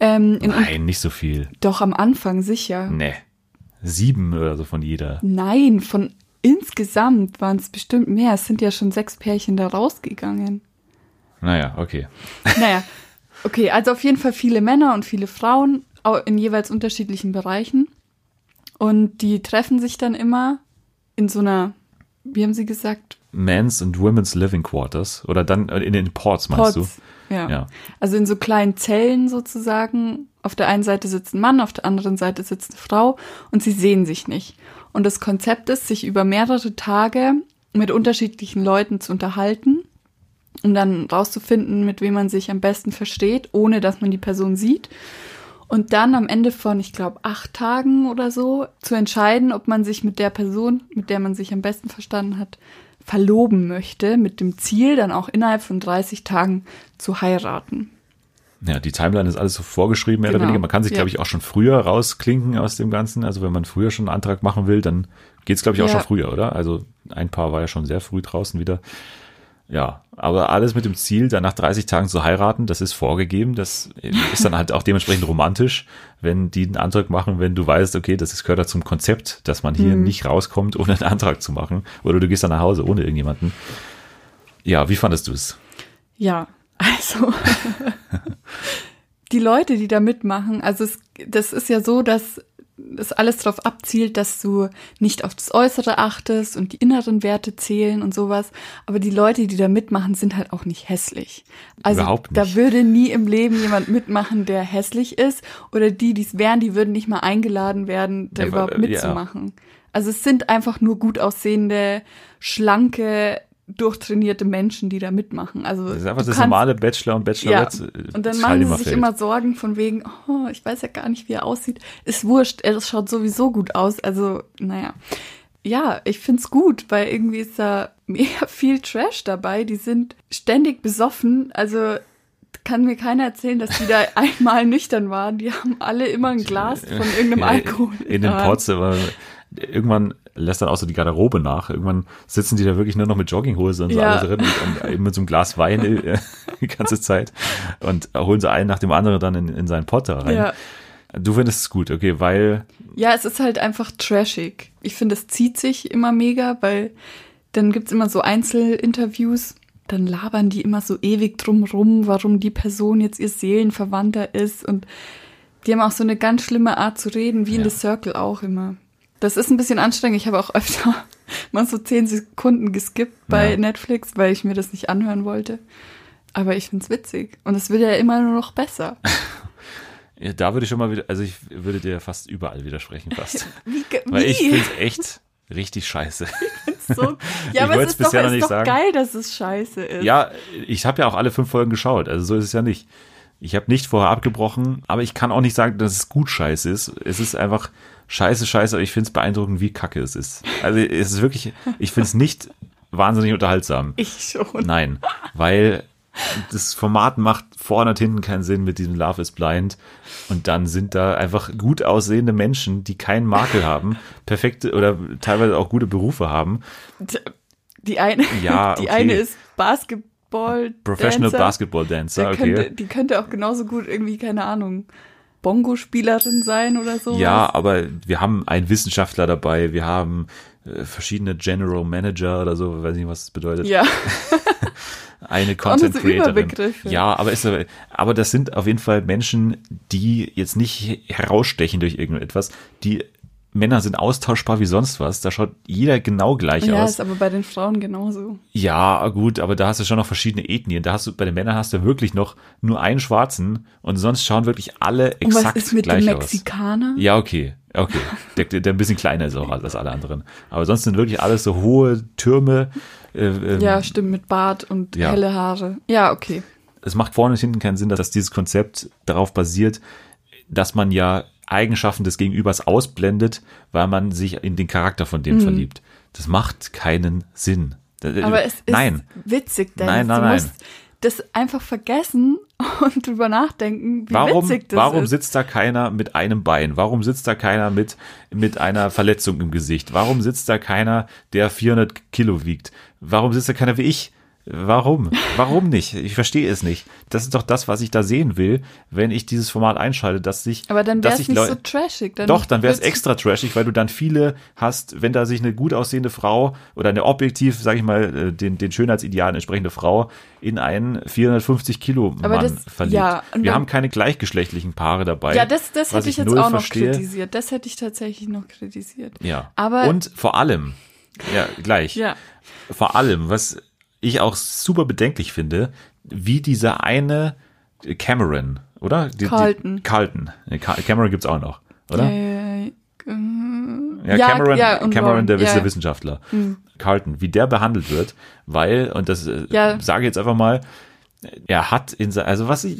ähm, in, Nein, nicht so viel. doch am Anfang sicher. Nee. Sieben oder so von jeder. Nein, von insgesamt waren es bestimmt mehr. Es sind ja schon sechs Pärchen da rausgegangen. Naja, okay. Naja, okay, also auf jeden Fall viele Männer und viele Frauen au- in jeweils unterschiedlichen Bereichen. Und die treffen sich dann immer in so einer wie haben Sie gesagt? Men's und Women's Living Quarters oder dann äh, in den Ports meinst Pods. Ja. Ja. Also in so kleinen Zellen sozusagen. Auf der einen Seite sitzt ein Mann, auf der anderen Seite sitzt eine Frau und sie sehen sich nicht. Und das Konzept ist, sich über mehrere Tage mit unterschiedlichen Leuten zu unterhalten, um dann rauszufinden, mit wem man sich am besten versteht, ohne dass man die Person sieht. Und dann am Ende von, ich glaube, acht Tagen oder so zu entscheiden, ob man sich mit der Person, mit der man sich am besten verstanden hat, verloben möchte, mit dem Ziel, dann auch innerhalb von 30 Tagen zu heiraten. Ja, die Timeline ist alles so vorgeschrieben, mehr oder Genau. weniger. Man kann sich, Ja. glaube ich, auch schon früher rausklinken aus dem Ganzen. Also wenn man früher schon einen Antrag machen will, dann geht's, glaube ich, auch Ja. schon früher, oder? Also ein Paar war ja schon sehr früh draußen wieder. Ja, aber alles mit dem Ziel, dann nach 30 Tagen zu heiraten, das ist vorgegeben. Das ist dann halt auch dementsprechend romantisch, wenn die einen Antrag machen, wenn du weißt, okay, das ist, gehört da zum Konzept, dass man hier nicht rauskommt, ohne einen Antrag zu machen. Oder du gehst dann nach Hause ohne irgendjemanden. Ja, wie fandest du es? Ja, also die Leute, die da mitmachen, also es, das ist ja so, dass es alles darauf abzielt, dass du nicht auf das Äußere achtest und die inneren Werte zählen und sowas. Aber die Leute, die da mitmachen, sind halt auch nicht hässlich. Also nicht. da würde nie im Leben jemand mitmachen, der hässlich ist. Oder die, die es wären, die würden nicht mal eingeladen werden, da Ja, überhaupt aber- ja. mitzumachen. Also es sind einfach nur gut aussehende, schlanke, durchtrainierte Menschen, die da mitmachen. Also Das ist einfach das kannst- normale Bachelor und ja, Bachelorette. äh, und dann das machen sie sich Teilnehmerfeld. immer Sorgen von wegen, oh, ich weiß ja gar nicht, wie er aussieht. Ist wurscht, er schaut sowieso gut aus. Also, naja. Ja, ich find's gut, weil irgendwie ist da mega viel Trash dabei. Die sind ständig besoffen. Also kann mir keiner erzählen, dass die da einmal nüchtern waren. Die haben alle immer ein Glas von irgendeinem Ja, Alkohol. In den der Hand. Pots, aber irgendwann lässt dann auch so die Garderobe nach. Irgendwann sitzen die da wirklich nur noch mit Jogginghose und so Ja. alles drin und, eben mit so einem Glas Wein äh, die ganze Zeit und holen sie einen nach dem anderen dann in, in seinen Pot da rein. Ja. Du findest es gut, okay, weil Ja, es ist halt einfach trashig. Ich finde, es zieht sich immer mega, weil dann gibt's immer so Einzelinterviews, dann labern die immer so ewig drum rum, warum die Person jetzt ihr Seelenverwandter ist und die haben auch so eine ganz schlimme Art zu reden, wie in Ja. The Circle auch immer. Das ist ein bisschen anstrengend. Ich habe auch öfter mal so zehn Sekunden geskippt bei Ja. Netflix, weil ich mir das nicht anhören wollte. Aber ich find's witzig. Und es wird ja immer nur noch besser. ja, da würde ich schon mal wieder, also ich würde dir fast überall widersprechen fast. Wie, weil ich finde es echt richtig scheiße. so. Ich Ja, aber wollt's es ist doch, bisher noch ist nicht doch sagen. geil, dass es scheiße ist. Ja, ich habe ja auch alle fünf Folgen geschaut, also so ist es ja nicht. Ich habe nicht vorher abgebrochen, aber ich kann auch nicht sagen, dass es gut scheiße ist. Es ist einfach scheiße, scheiße, aber ich finde es beeindruckend, wie kacke es ist. Also es ist wirklich, ich finde es nicht wahnsinnig unterhaltsam. Ich schon. Nein, weil das Format macht vorne und hinten keinen Sinn mit diesem Love is Blind. Und dann sind da einfach gut aussehende Menschen, die keinen Makel haben, perfekte oder teilweise auch gute Berufe haben. Die eine, Ja, die okay. eine ist Basketball. Professional. Basketball Dancer, okay. könnte, die könnte auch genauso gut irgendwie, keine Ahnung, Bongo-Spielerin sein oder so. Ja, aber wir haben einen Wissenschaftler dabei, wir haben äh, verschiedene General Manager oder so, weiß nicht, was das bedeutet. Ja, Eine Content Creatorin. Ja, aber ist aber das sind auf jeden Fall Menschen, die jetzt nicht herausstechen durch irgendetwas. Die Männer sind austauschbar wie sonst was. Da schaut jeder genau gleich ja, aus. ist aber bei den Frauen genauso. Ja, gut, aber da hast du schon noch verschiedene Ethnien. Da hast du bei den Männern hast du wirklich noch nur einen Schwarzen und sonst schauen wirklich alle Und was exakt ist mit gleich dem aus. Mexikaner? Ja, okay. Okay. Der, der, der ein bisschen kleiner ist auch als alle anderen. Aber sonst sind wirklich alles so hohe Türme. Äh, ähm, Ja, stimmt, mit Bart und Ja. helle Haare. Ja, okay. Es macht vorne und hinten keinen Sinn, dass dieses Konzept darauf basiert, dass man ja Eigenschaften des Gegenübers ausblendet, weil man sich in den Charakter von dem verliebt. Das macht keinen Sinn. Mhm. Aber es ist Nein. witzig, Dennis. Nein, nein, du nein. musst das einfach vergessen und drüber nachdenken, wie Warum, witzig das warum ist. sitzt da keiner mit einem Bein? Warum sitzt da keiner mit, mit einer Verletzung im Gesicht? Warum sitzt da keiner, der 400 Kilo wiegt? Warum sitzt da keiner wie ich? Warum? Warum nicht? Ich verstehe es nicht. Das ist doch das, was ich da sehen will, wenn ich dieses Format einschalte, dass sich, Aber dann wäre es nicht so trashig. Dann Doch, dann wäre es extra trashig, weil du dann viele hast, wenn da sich eine gut aussehende Frau oder eine objektiv, sag ich mal, äh, den, den Schönheitsidealen entsprechende Frau in einen 450 Kilo Mann das- verliebt. ja, Wir haben keine gleichgeschlechtlichen Paare dabei. Ja, das, das hätte ich jetzt null auch noch verstehe. kritisiert. Das hätte ich tatsächlich noch kritisiert. Ja. Aber und vor allem, Ja, gleich. Ja. Vor allem, was ich auch super bedenklich finde, wie dieser eine Cameron, oder? Die, Carlton. Die, Carlton. Cameron gibt's auch noch, oder? Äh, äh, Ja, Ja, Cameron, ja, Cameron Ron, der, ja. Wissenschaftler. Carlton, wie der behandelt wird, weil, und das äh, Ja. sage ich jetzt einfach mal, er hat in, also was ich,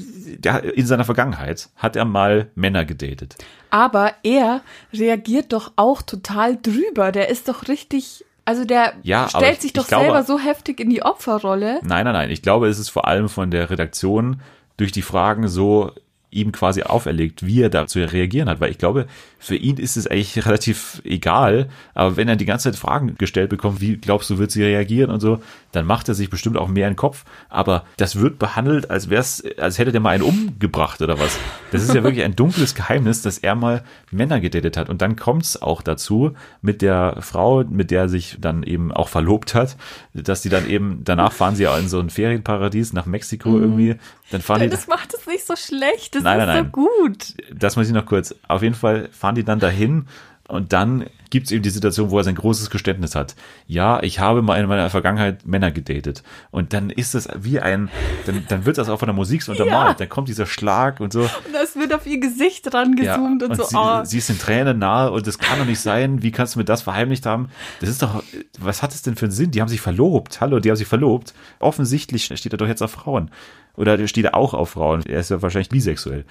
in seiner Vergangenheit hat er mal Männer gedatet. Aber er reagiert doch auch total drüber. Der ist doch richtig, also der Ja, stellt ich- sich ich doch glaube- selber so heftig in die Opferrolle. Nein, nein, nein. Ich glaube, es ist vor allem von der Redaktion durch die Fragen so ihm quasi auferlegt, wie er da zu reagieren hat. Weil ich glaube, für ihn ist es eigentlich relativ egal. Aber wenn er die ganze Zeit Fragen gestellt bekommt, wie glaubst du, wird sie reagieren und so, dann macht er sich bestimmt auch mehr in den Kopf. Aber das wird behandelt, als wär's, als hätte der mal einen umgebracht oder was. Das ist ja wirklich ein dunkles Geheimnis, dass er mal Männer gedatet hat. Und dann kommt's auch dazu mit der Frau, mit der er sich dann eben auch verlobt hat, dass die dann eben, danach fahren sie ja in so ein Ferienparadies nach Mexiko irgendwie. Dann fahren die, Das macht es nicht so schlecht. Das Nein, ist nein, so nein. gut. das muss ich noch kurz, auf jeden Fall fahren die dann dahin und dann gibt's eben die Situation, wo er sein großes Geständnis hat. Ja, ich habe mal in meiner Vergangenheit Männer gedatet. Und dann ist das wie ein, dann, dann wird das auch von der Musik so untermalt. Dann kommt dieser Schlag und so. Und das wird auf ihr Gesicht rangezoomt und, so. sie, oh. sie ist in Tränen nahe und das kann doch nicht sein. Wie kannst du mir das verheimlicht haben? Das ist doch, was hat es denn für einen Sinn? Die haben sich verlobt. Hallo, die haben sich verlobt. Offensichtlich steht er doch jetzt auf Frauen. Oder steht er auch auf Frauen? Er ist ja wahrscheinlich bisexuell.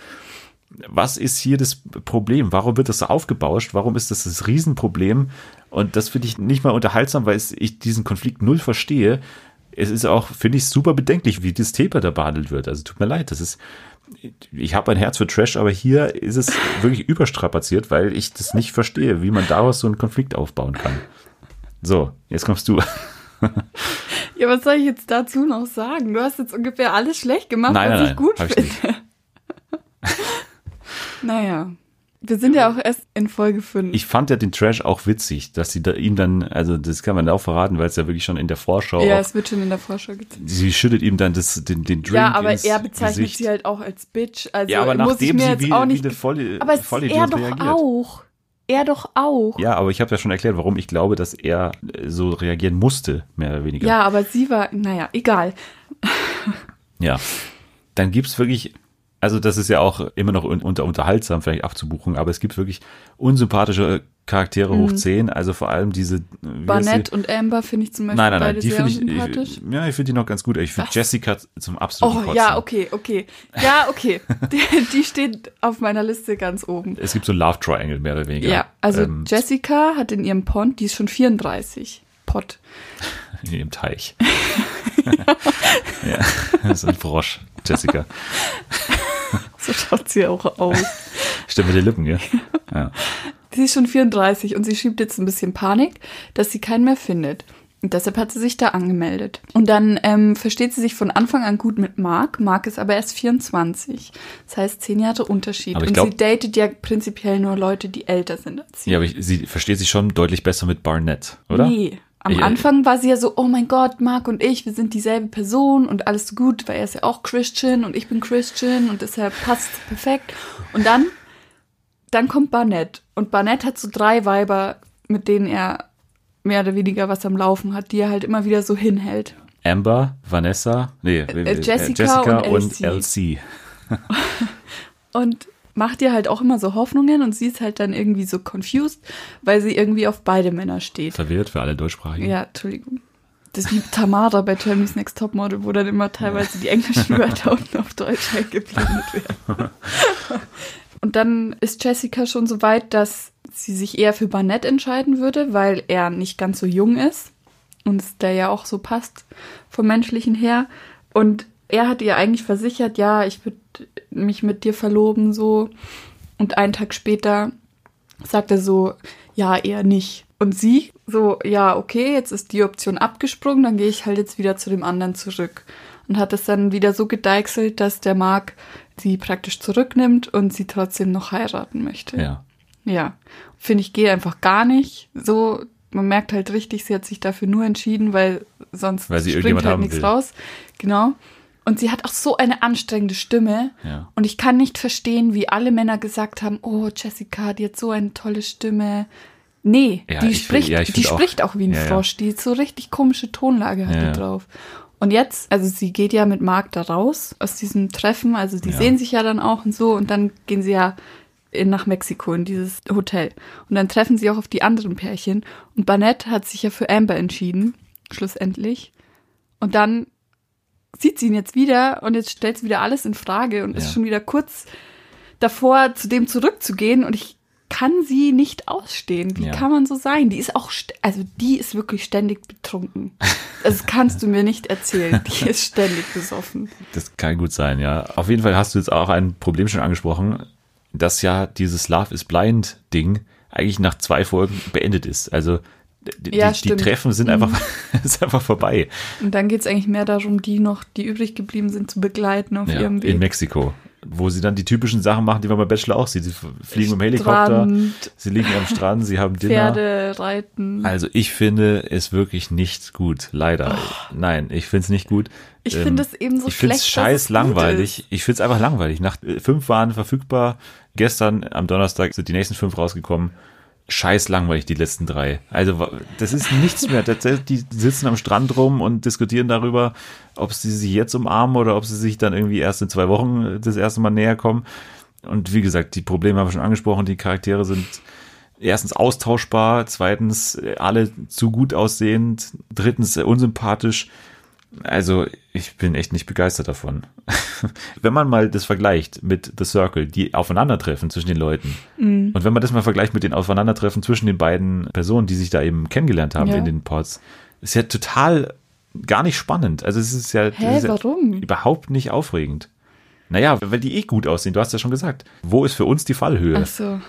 Was ist hier das Problem? Warum wird das so aufgebauscht? Warum ist das das Riesenproblem? Und das finde ich nicht mal unterhaltsam, weil ich diesen Konflikt null verstehe. Es ist auch, finde ich, super bedenklich, wie das Taper da behandelt wird. Also tut mir leid, das ist, ich habe ein Herz für Trash, aber hier ist es wirklich überstrapaziert, weil ich das nicht verstehe, wie man daraus so einen Konflikt aufbauen kann. So, jetzt kommst du. Ja, was soll ich jetzt dazu noch sagen? Du hast jetzt ungefähr alles schlecht gemacht, Nein, was nein, ich nein, gut hab ich finde. Naja. Wir sind ja auch erst in Folge 5. Ich fand ja den Trash auch witzig, dass sie da ihm dann, also das kann man auch verraten, weil es ja wirklich schon in der Vorschau ja, es wird schon in der Vorschau gezeigt. sie schüttet ihm dann das, den, den Drink Ja, aber er bezeichnet Gesicht. sie halt auch als Bitch. Also ja, aber nachdem mir sie wie, auch wie nicht. eine volle, aber es ist Vollidiot er doch reagiert. auch. Er doch auch. Ja, aber ich habe ja schon erklärt, warum ich glaube, dass er äh, so reagieren musste, mehr oder weniger. Ja, aber sie war, naja, egal. Ja. Dann gibt's wirklich, also das ist ja auch immer noch un unter unterhaltsam vielleicht abzubuchen, aber es gibt wirklich unsympathische Charaktere hoch 10, also vor allem diese äh, Barnett und Amber finde ich zum Beispiel Nein, nein, nein, beide die sehr finde ich, unsympathisch. ich, ja, ich finde die noch ganz gut. Ich finde? Jessica zum absoluten Oh, Kotzen. ja, okay, okay. Ja, okay. die, die steht auf meiner Liste ganz oben. Es gibt so Love Triangle mehr oder weniger. Ja, also ähm, Jessica hat in ihrem Pond, die ist schon 34. Pott. in ihrem Teich. ja, das ist ein Frosch, Jessica. So schaut sie auch aus. Stimmt mit den Lippen, gell? Ja. Sie ist schon 34 und sie schiebt jetzt ein bisschen Panik, dass sie keinen mehr findet. Und deshalb hat sie sich da angemeldet. Und dann ähm, versteht sie sich von Anfang an gut mit Mark. Mark ist aber erst 24. Das heißt, zehn Jahre Unterschied. Und glaub- sie datet ja prinzipiell nur Leute, die älter sind als sie. ja, aber ich, sie versteht sich schon deutlich besser mit Barnett, oder? Nee. Am Ja. Anfang war sie ja so, oh mein Gott, Mark und ich, wir sind dieselbe Person und alles gut, weil er ist ja auch Christian und ich bin Christian und deshalb passt perfekt. Und dann, dann kommt Barnett. Und Barnett hat so drei Weiber, mit denen er mehr oder weniger was am Laufen hat, die er halt immer wieder so hinhält. Amber, Vanessa, nee, äh, Jessica und und Elsie. LC. Und macht ihr halt auch immer so Hoffnungen und sie ist halt dann irgendwie so confused, weil sie irgendwie auf beide Männer steht. Verwirrt für alle Deutschsprachigen. Ja, Entschuldigung. Das ist wie Tamara bei Germany's Next Topmodel, wo dann immer teilweise die englischen Wörter unten auf Deutsch eingeblendet werden. Und dann ist Jessica schon so weit, dass sie sich eher für Barnett entscheiden würde, weil er nicht ganz so jung ist und der ja auch so passt vom menschlichen her. Und er hat ihr eigentlich versichert, ja, ich würde mich mit dir verloben so. Und einen Tag später sagt er so, ja, eher nicht. Und sie so, ja, okay, jetzt ist die Option abgesprungen, dann gehe ich halt jetzt wieder zu dem anderen zurück. Und hat es dann wieder so gedeichselt, dass der Mark sie praktisch zurücknimmt und sie trotzdem noch heiraten möchte. Ja. Ja. Finde ich, geht einfach gar nicht. So, man merkt halt richtig, sie hat sich dafür nur entschieden, weil sonst Weil sie springt halt nichts will. raus. Genau. Und sie hat auch so eine anstrengende Stimme. Ja. Und ich kann nicht verstehen, wie alle Männer gesagt haben, oh, Jessica, die hat so eine tolle Stimme. Nee, Ja, die, ich spricht, find- ja, die auch- spricht auch wie ein. Frosch. Die ist so richtig komische Tonlage hat die drauf. Und jetzt, also sie geht ja mit Marc da raus aus diesem Treffen. Also die sehen sich ja dann auch und so. Und dann gehen sie ja in, nach Mexiko in dieses Hotel. Und dann treffen sie auch auf die anderen Pärchen. Und Barnett hat sich ja für Amber entschieden, schlussendlich. Und dann sieht sie ihn jetzt wieder und jetzt stellt sie wieder alles in Frage und Ja. ist schon wieder kurz davor, zu dem zurückzugehen. Und ich kann sie nicht ausstehen. Wie Ja. kann man so sein? Die ist auch, also die ist wirklich ständig betrunken. Das kannst du mir nicht erzählen. Die ist ständig besoffen. Das kann gut sein, ja. Auf jeden Fall hast du jetzt auch ein Problem schon angesprochen, dass ja dieses Love is Blind Ding eigentlich nach zwei Folgen beendet ist. Also die, Ja, die, die. Mhm. Treffen sind einfach, ist einfach vorbei. Und dann geht's eigentlich mehr darum, die noch, die übrig geblieben sind, zu begleiten auf Ja, ihrem in Weg. Mexiko. Wo sie dann die typischen Sachen machen, die man bei Bachelor auch sieht. Sie fliegen mit dem Helikopter, sie liegen am Strand, sie haben Dinner. Pferde reiten. Also ich finde es wirklich nicht gut, leider. Nein, ich finde es nicht gut. Oh. Ich Ähm, finde es eben so ich finde es schlecht, dass scheiß es gut langweilig. Ich finde es einfach langweilig. Nach äh, fünf waren verfügbar. Gestern am Donnerstag sind die nächsten fünf rausgekommen. Scheiß langweilig, die letzten drei. Also das ist nichts mehr. Die sitzen am Strand rum und diskutieren darüber, ob sie sich jetzt umarmen oder ob sie sich dann irgendwie erst in zwei Wochen äh, das erste Mal näher kommen. Und wie gesagt, die Probleme haben wir schon angesprochen. Die Charaktere sind erstens austauschbar, zweitens äh, alle zu gut aussehend, drittens äh, unsympathisch. Also ich bin echt nicht begeistert davon. wenn man mal das vergleicht mit The Circle, die Aufeinandertreffen zwischen den Leuten, Mhm. und wenn man das mal vergleicht mit den Aufeinandertreffen zwischen den beiden Personen, die sich da eben kennengelernt haben Ja. in den Pods, ist ja total gar nicht spannend. Also es ist ja, Hä, ist ja überhaupt nicht aufregend. Naja, weil die eh gut aussehen, du hast ja schon gesagt. Wo ist für uns die Fallhöhe? Ach so.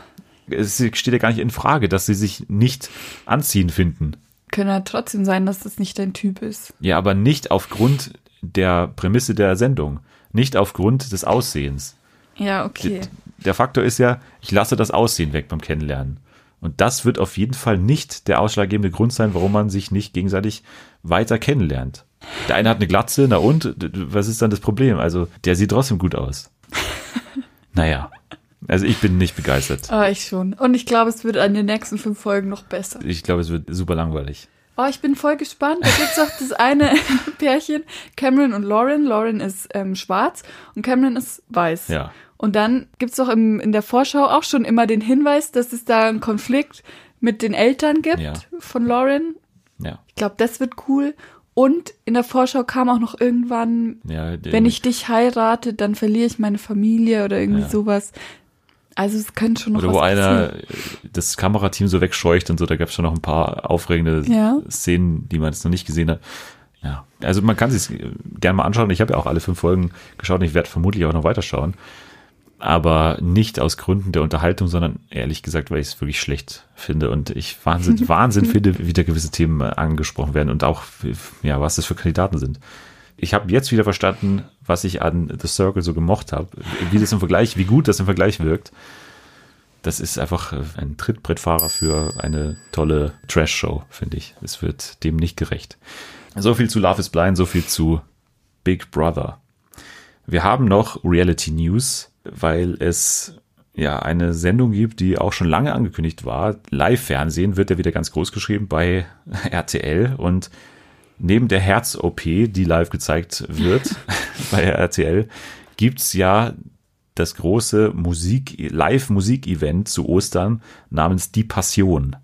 es steht ja gar nicht in Frage, dass sie sich nicht anziehen finden. Könnte ja trotzdem sein, dass das nicht dein Typ ist. Ja, aber nicht aufgrund der Prämisse der Sendung, nicht aufgrund des Aussehens. Ja, okay. Der Faktor ist ja, ich lasse das Aussehen weg beim Kennenlernen. Und das wird auf jeden Fall nicht der ausschlaggebende Grund sein, warum man sich nicht gegenseitig weiter kennenlernt. Der eine hat eine Glatze, na und? Was ist dann das Problem? Also, der sieht trotzdem gut aus. Naja, also ich bin nicht begeistert. Aber ich schon. Und ich glaube, es wird an den nächsten fünf Folgen noch besser. Ich glaube, es wird super langweilig. Oh, ich bin voll gespannt. Da gibt's auch das eine Pärchen, Cameron und Lauren. Lauren ist ähm, schwarz und Cameron ist weiß. Ja. Und dann gibt's auch im, in der Vorschau auch schon immer den Hinweis, dass es da einen Konflikt mit den Eltern gibt Ja. von Lauren. Ja. Ich glaube, das wird cool. Und in der Vorschau kam auch noch irgendwann, ja wenn ich dich heirate, dann verliere ich meine Familie oder irgendwie Ja. sowas. Also es könnte schon noch Oder wo einer passieren. das Kamerateam so wegscheucht und so, da gab es schon noch ein paar aufregende Ja. Szenen, die man jetzt noch nicht gesehen hat. Ja, also man kann sich gerne mal anschauen. Ich habe ja auch alle fünf Folgen geschaut und ich werde vermutlich auch noch weiterschauen. Aber nicht aus Gründen der Unterhaltung, sondern ehrlich gesagt, weil ich es wirklich schlecht finde und ich Wahnsinn, Wahnsinn finde, wie da gewisse Themen angesprochen werden und auch, ja, was das für Kandidaten sind. Ich habe jetzt wieder verstanden, was ich an The Circle so gemocht habe, wie das im Vergleich, wie gut das im Vergleich wirkt das ist einfach äh, ein Trittbrettfahrer für eine tolle Trash-Show, finde ich. Es wird dem nicht gerecht. So viel zu Love is Blind, so viel zu Big Brother. Wir haben noch Reality News, weil es ja eine Sendung gibt, die auch schon lange angekündigt war. Live-Fernsehen wird ja wieder ganz groß geschrieben bei RTL und neben der Herz-OP, die live gezeigt wird bei RTL, gibt's ja das große Musik, Live-Musik-Event zu Ostern namens Die Passion.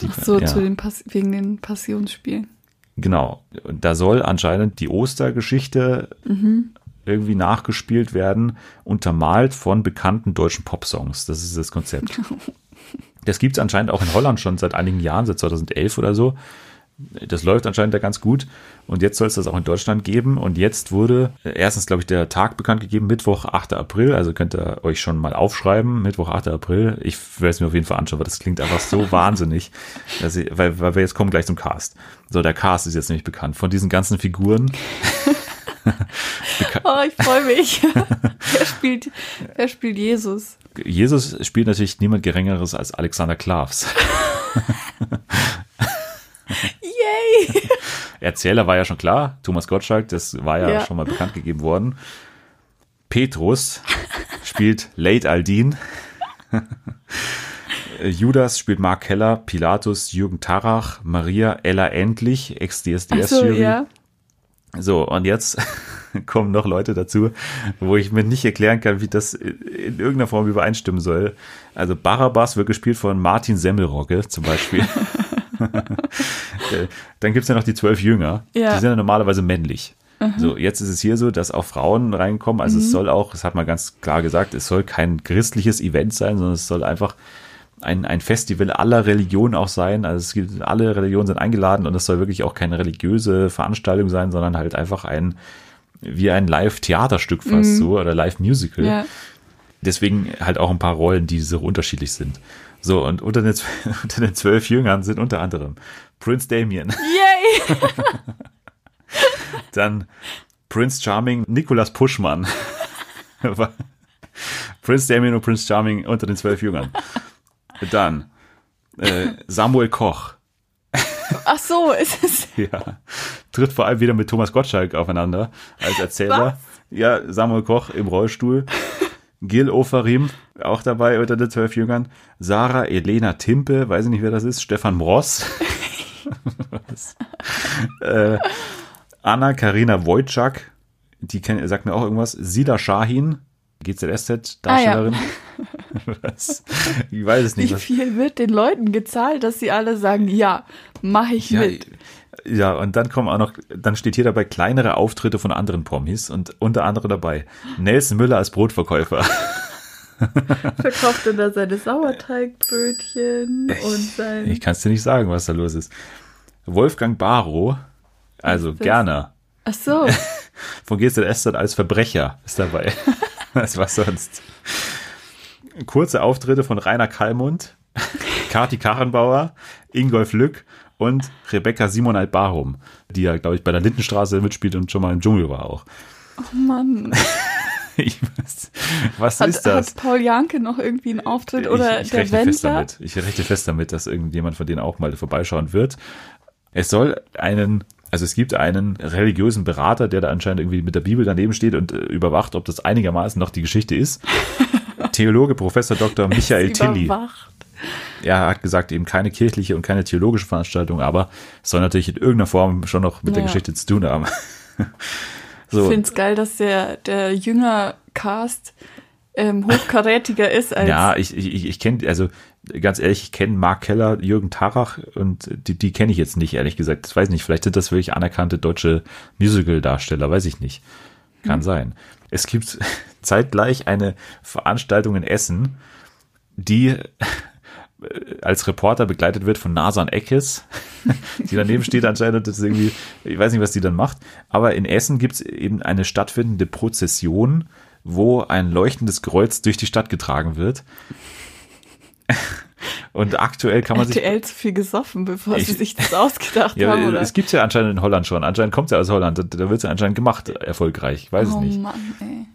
Die, Ach so, ja, zu den Pass wegen den Passionsspielen. Genau. Und da soll anscheinend die Ostergeschichte irgendwie nachgespielt werden, untermalt von bekannten deutschen Popsongs. Das ist das Konzept. Das gibt's anscheinend auch in Holland schon seit einigen Jahren, seit 2011 oder so. Das läuft anscheinend da ganz gut. Und jetzt soll es das auch in Deutschland geben. Und jetzt wurde äh, erstens, glaube ich, der Tag bekannt gegeben, Mittwoch, 8. April. Also könnt ihr euch schon mal aufschreiben, Mittwoch, 8. April. Ich werde es mir auf jeden Fall anschauen, weil das klingt einfach so wahnsinnig. Dass ich, weil, weil wir jetzt kommen gleich zum Cast. So, der Cast ist jetzt nämlich bekannt. Von diesen ganzen Figuren. Oh, ich freue mich. wer, spielt, wer spielt Jesus? Jesus spielt natürlich niemand Geringeres als Alexander Klavs. Yay! Erzähler war ja schon klar, Thomas Gottschalk, das war ja, Ja. schon mal bekannt gegeben worden. Petrus spielt Late Aldin. Judas spielt Mark Keller, Pilatus Jürgen Tarach, Maria Ella Endlich, Ach so, Ex-DSDS-Jury. ja. So, und jetzt kommen noch Leute dazu, wo ich mir nicht erklären kann, wie das in irgendeiner Form übereinstimmen soll. Also Barabbas wird gespielt von Martin Semmelrogge zum Beispiel. Äh, Dann gibt's ja noch die zwölf Jünger. Ja. Die sind ja normalerweise männlich. So, jetzt ist es hier so, dass auch Frauen reinkommen. Also es soll auch, das hat man ganz klar gesagt, es soll kein christliches Event sein, sondern es soll einfach ein, ein Festival aller Religionen auch sein. Also es gibt, alle Religionen sind eingeladen und es soll wirklich auch keine religiöse Veranstaltung sein, sondern halt einfach ein, wie ein Live-Theaterstück fast so oder Live-Musical. Ja. Deswegen halt auch ein paar Rollen, die so unterschiedlich sind. So, und unter den, unter den zwölf Jüngern sind unter anderem Prince Damien, Yay! dann Prince Charming, Nicolas Puschmann. Prince Damien und Prince Charming unter den zwölf Jüngern. Dann äh, Samuel Koch. Ach so, ist es. Ja, tritt vor allem wieder mit Thomas Gottschalk aufeinander als Erzähler. Ja, Samuel Koch im Rollstuhl. Gil Ofarim, auch dabei unter den zwölf Jüngern. Sarah Elena Timpe, weiß ich nicht, wer das ist. Stefan Mross. Was? äh, Anna Karina Wojcik, die kennt, sagt mir auch irgendwas. Sila Shahin, GZSZ-Darstellerin. Was? Ich weiß es nicht. Wie viel wird den Leuten gezahlt, dass sie alle sagen, ja, mache ich Ja, mit. Ja, und dann kommen auch noch, dann steht hier dabei kleinere Auftritte von anderen Promis und unter anderem dabei Nelson Müller als Brotverkäufer. Verkauft er da seine Sauerteigbrötchen und sein. Ich kann es dir nicht sagen, was da los ist. Wolfgang Barrow, also? Gerner, Ach so, von GZS dann als Verbrecher ist dabei. Was was sonst? Kurze Auftritte von Rainer Kallmund, Kati Karrenbauer, Ingolf Lück und Rebecca Simonald Barum, die ja, glaube ich, bei der Lindenstraße mitspielt und schon mal im Dschungel war auch. oh Mann. Ich weiß, was Hat, ist das? hat Paul Janke noch irgendwie einen Auftritt oder ich, ich der rechne fest Wendler? damit. Ich rechne fest damit, dass irgendjemand von denen auch mal vorbeischauen wird. Es soll einen, also es gibt einen religiösen Berater, der da anscheinend irgendwie mit der Bibel daneben steht und äh, überwacht, ob das einigermaßen noch die Geschichte ist. Theologe Professor Dr. Michael Tilly. Überwacht. Er hat gesagt, eben keine kirchliche und keine theologische Veranstaltung, aber es soll natürlich in irgendeiner Form schon noch mit der Ja. Geschichte zu tun haben. Ich so, finde es geil, dass der, der Jünger-Cast ähm, hochkarätiger ist als Ja, ich, ich, ich kenne, also ganz ehrlich, ich kenne Mark Keller, Jürgen Tarach und die, die kenne ich jetzt nicht, ehrlich gesagt. Das weiß ich nicht, vielleicht sind das wirklich anerkannte deutsche Musical-Darsteller, weiß ich nicht. Kann sein. Es gibt zeitgleich eine Veranstaltung in Essen, die als Reporter begleitet wird von Nasan Eckes, die daneben steht anscheinend das irgendwie, ich weiß nicht, was die dann macht, aber in Essen gibt es eben eine stattfindende Prozession, wo ein leuchtendes Kreuz durch die Stadt getragen wird. Und aktuell kann man sich RTL zu viel gesoffen, bevor Ich- sie sich das ausgedacht ja, haben. Oder? es gibt's ja anscheinend in Holland schon. Anscheinend kommt's ja aus Holland. Da, da wird's ja anscheinend gemacht, erfolgreich. Ich weiß oh es nicht. Mann, ey.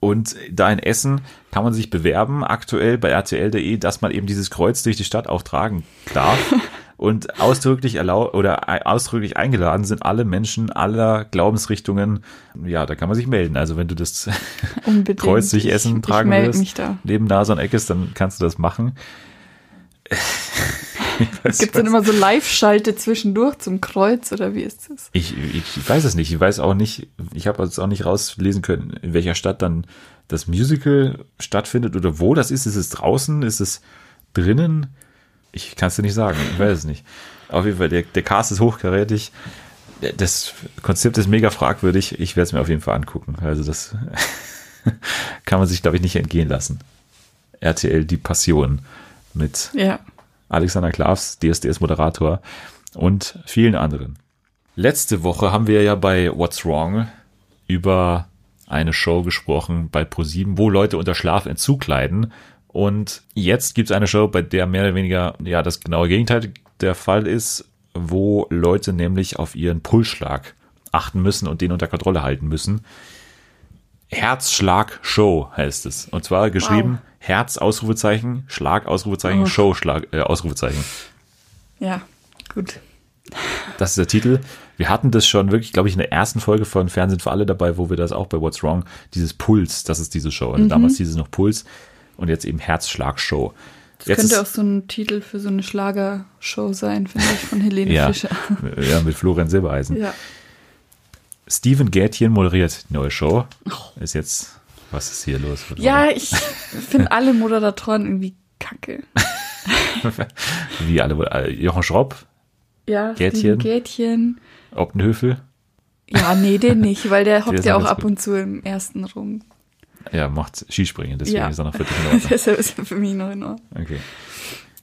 Und da in Essen kann man sich bewerben, aktuell bei rtl.de, dass man eben dieses Kreuz durch die Stadt auch tragen darf. Und ausdrücklich erlau oder ausdrücklich eingeladen sind alle Menschen aller Glaubensrichtungen. Ja, da kann man sich melden. Also wenn du das Unbedingt. Kreuz durch Ich- Essen ich tragen melde willst, da. neben Nason Eckes, dann kannst du das machen. Gibt es dann immer so Live-Schalte zwischendurch zum Kreuz oder wie ist das? Ich, ich, ich weiß es nicht. Ich weiß auch nicht, ich habe jetzt auch nicht rauslesen können, in welcher Stadt dann das Musical stattfindet oder wo das ist. Ist es draußen? Ist es drinnen? Ich kann es dir nicht sagen. Ich weiß es nicht. Auf jeden Fall, der, der Cast ist hochkarätig. Das Konzept ist mega fragwürdig. Ich werde es mir auf jeden Fall angucken. Also das kann man sich, glaube ich, nicht entgehen lassen. RTL Die Passion mit Ja. Alexander Klavs, DSDS-Moderator und vielen anderen. Letzte Woche haben wir ja bei What's Wrong über eine Show gesprochen bei ProSieben, wo Leute unter Schlafentzug leiden. Und jetzt gibt es eine Show, bei der mehr oder weniger ja das genaue Gegenteil der Fall ist, wo Leute nämlich auf ihren Pulsschlag achten müssen und den unter Kontrolle halten müssen. Herzschlag Show heißt es. Und zwar geschrieben Herz Ausrufezeichen, Schlag Ausrufezeichen, Oh. Show Schlag äh, Ausrufezeichen. Ja, gut. Das ist der Titel. Wir hatten das schon wirklich, glaube ich, in der ersten Folge von Fernsehen für alle dabei, wo wir das auch bei What's Wrong, dieses Puls, das ist diese Show. Also Damals hieß es noch Puls und jetzt eben Herzschlag Show. Das Jetzt könnte auch so ein Titel für so eine Schlagershow sein, finde ich, von Helene Ja. Fischer. Ja, mit Florian Silbereisen. Ja. Steven Gätchen moderiert die neue Show. Ist jetzt, was ist hier los? Ja, ich finde alle Moderatoren irgendwie kacke. Wie alle, äh, Jochen Schropp, Ja, Gätchen. Steven Gätchen. Optenhöfel. Ja, nee, den nicht, weil der hockt ja auch ab gut. und zu im ersten rum. Ja, macht Skispringen, deswegen Ja. ist er noch völlig in Ordnung. Deshalb ist er für mich noch in Ordnung. Okay.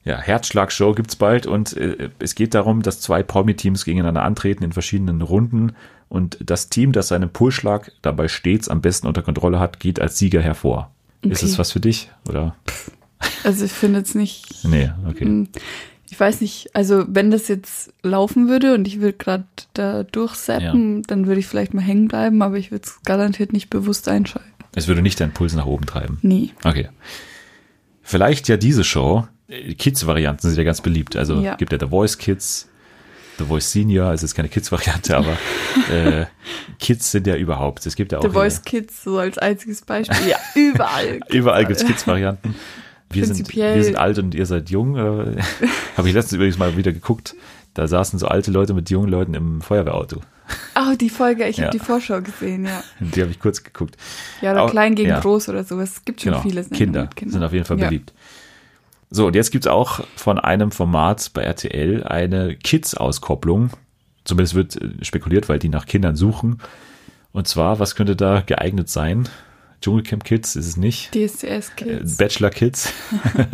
Ja, Herzschlag-Show gibt's bald und äh, es geht darum, dass zwei Promi-Teams gegeneinander antreten in verschiedenen Runden und das Team, das seinen Pulsschlag dabei stets am besten unter Kontrolle hat, geht als Sieger hervor. Ist Okay. es was für dich? Oder? Also ich finde jetzt nicht. Nee, okay. Hm, Ich weiß nicht, also wenn das jetzt laufen würde und ich würde gerade da durchseppen, dann würde ich vielleicht mal hängen bleiben, aber ich würde es garantiert nicht bewusst einschalten. Es würde nicht deinen Puls nach oben treiben. Nie. Okay. Vielleicht ja diese Show. Äh, Kids-Varianten sind ja ganz beliebt. Also Ja. gibt ja The Voice Kids, The Voice Senior, also es ist keine Kids-Variante, aber äh, Kids sind ja überhaupt. Es gibt ja auch The Voice Kids so als einziges Beispiel. Ja, überall. Überall gibt's Kids-Varianten. Wir sind, Prinzipiell- wir sind alt und ihr seid jung. Äh, Habe ich letztens übrigens mal wieder geguckt. Da saßen so alte Leute mit jungen Leuten im Feuerwehrauto. Oh, die Folge, ich Ja. habe die Vorschau gesehen, ja. Die habe ich kurz geguckt. Ja, oder Auch- klein gegen ja. groß oder sowas. Es gibt schon Genau. viele Sendungen Kinder, mit Kindern. sind auf jeden Fall Ja. beliebt. So, und jetzt gibt's auch von einem Format bei RTL eine Kids-Auskopplung. Zumindest wird äh, spekuliert, weil die nach Kindern suchen. Und zwar, was könnte da geeignet sein? Dschungelcamp Kids ist es nicht. DSDS Äh, Kids. Bachelor Kids.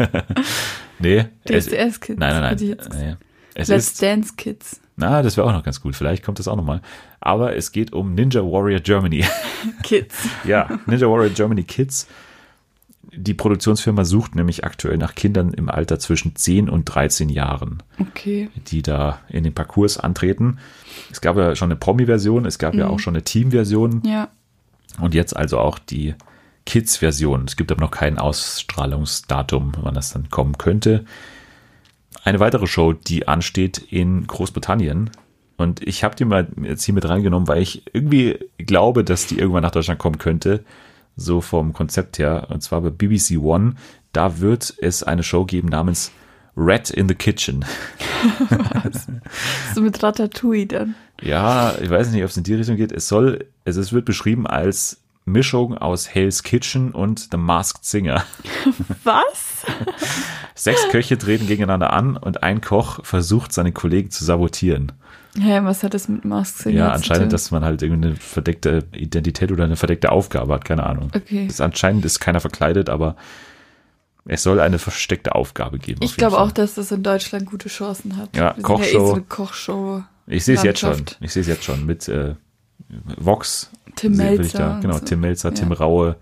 nee. es- DSDS Kids. Nein, nein, nein. nee. Es Let's ist, Dance Kids. na, das wäre auch noch ganz gut. Vielleicht kommt das auch noch mal. Aber es geht um Ninja Warrior Germany. Kids. ja, Ninja Warrior Germany Kids. Die Produktionsfirma sucht nämlich aktuell nach Kindern im Alter zwischen 10 und 13 Jahren, Okay. die da in den Parcours antreten. Es gab ja schon eine Promi-Version, es gab ja auch schon eine Team-Version Ja. und jetzt also auch die Kids-Version. Es gibt aber noch kein Ausstrahlungsdatum, wann das dann kommen könnte. Eine weitere Show, die ansteht in Großbritannien. Und ich habe die mal jetzt hier mit reingenommen, weil ich irgendwie glaube, dass die irgendwann nach Deutschland kommen könnte. So vom Konzept her. Und zwar bei BBC One. Da wird es eine Show geben namens Rat in the Kitchen. So mit Ratatouille dann. Ja, ich weiß nicht, ob es in die Richtung geht. Es soll, es, es wird beschrieben als Mischung aus Hell's Kitchen und The Masked Singer. Was? Sechs Köche treten gegeneinander an und ein Koch versucht, seine Kollegen zu sabotieren. Hä, was hat das mit Mask Singer ja, anscheinend, dass man halt irgendeine verdeckte Identität oder eine verdeckte Aufgabe hat, keine Ahnung. Okay. Das anscheinend ist keiner verkleidet, aber es soll eine versteckte Aufgabe geben. Ich glaube auch, dass das in Deutschland gute Chancen hat. Ja, Wir Kochshow. Ja eh so eine Kochshow. Ich sehe es jetzt schon. Ich sehe es jetzt schon mit äh, Vox. Tim Melzer genau, so. Tim Melzer, Ja. Tim Raue.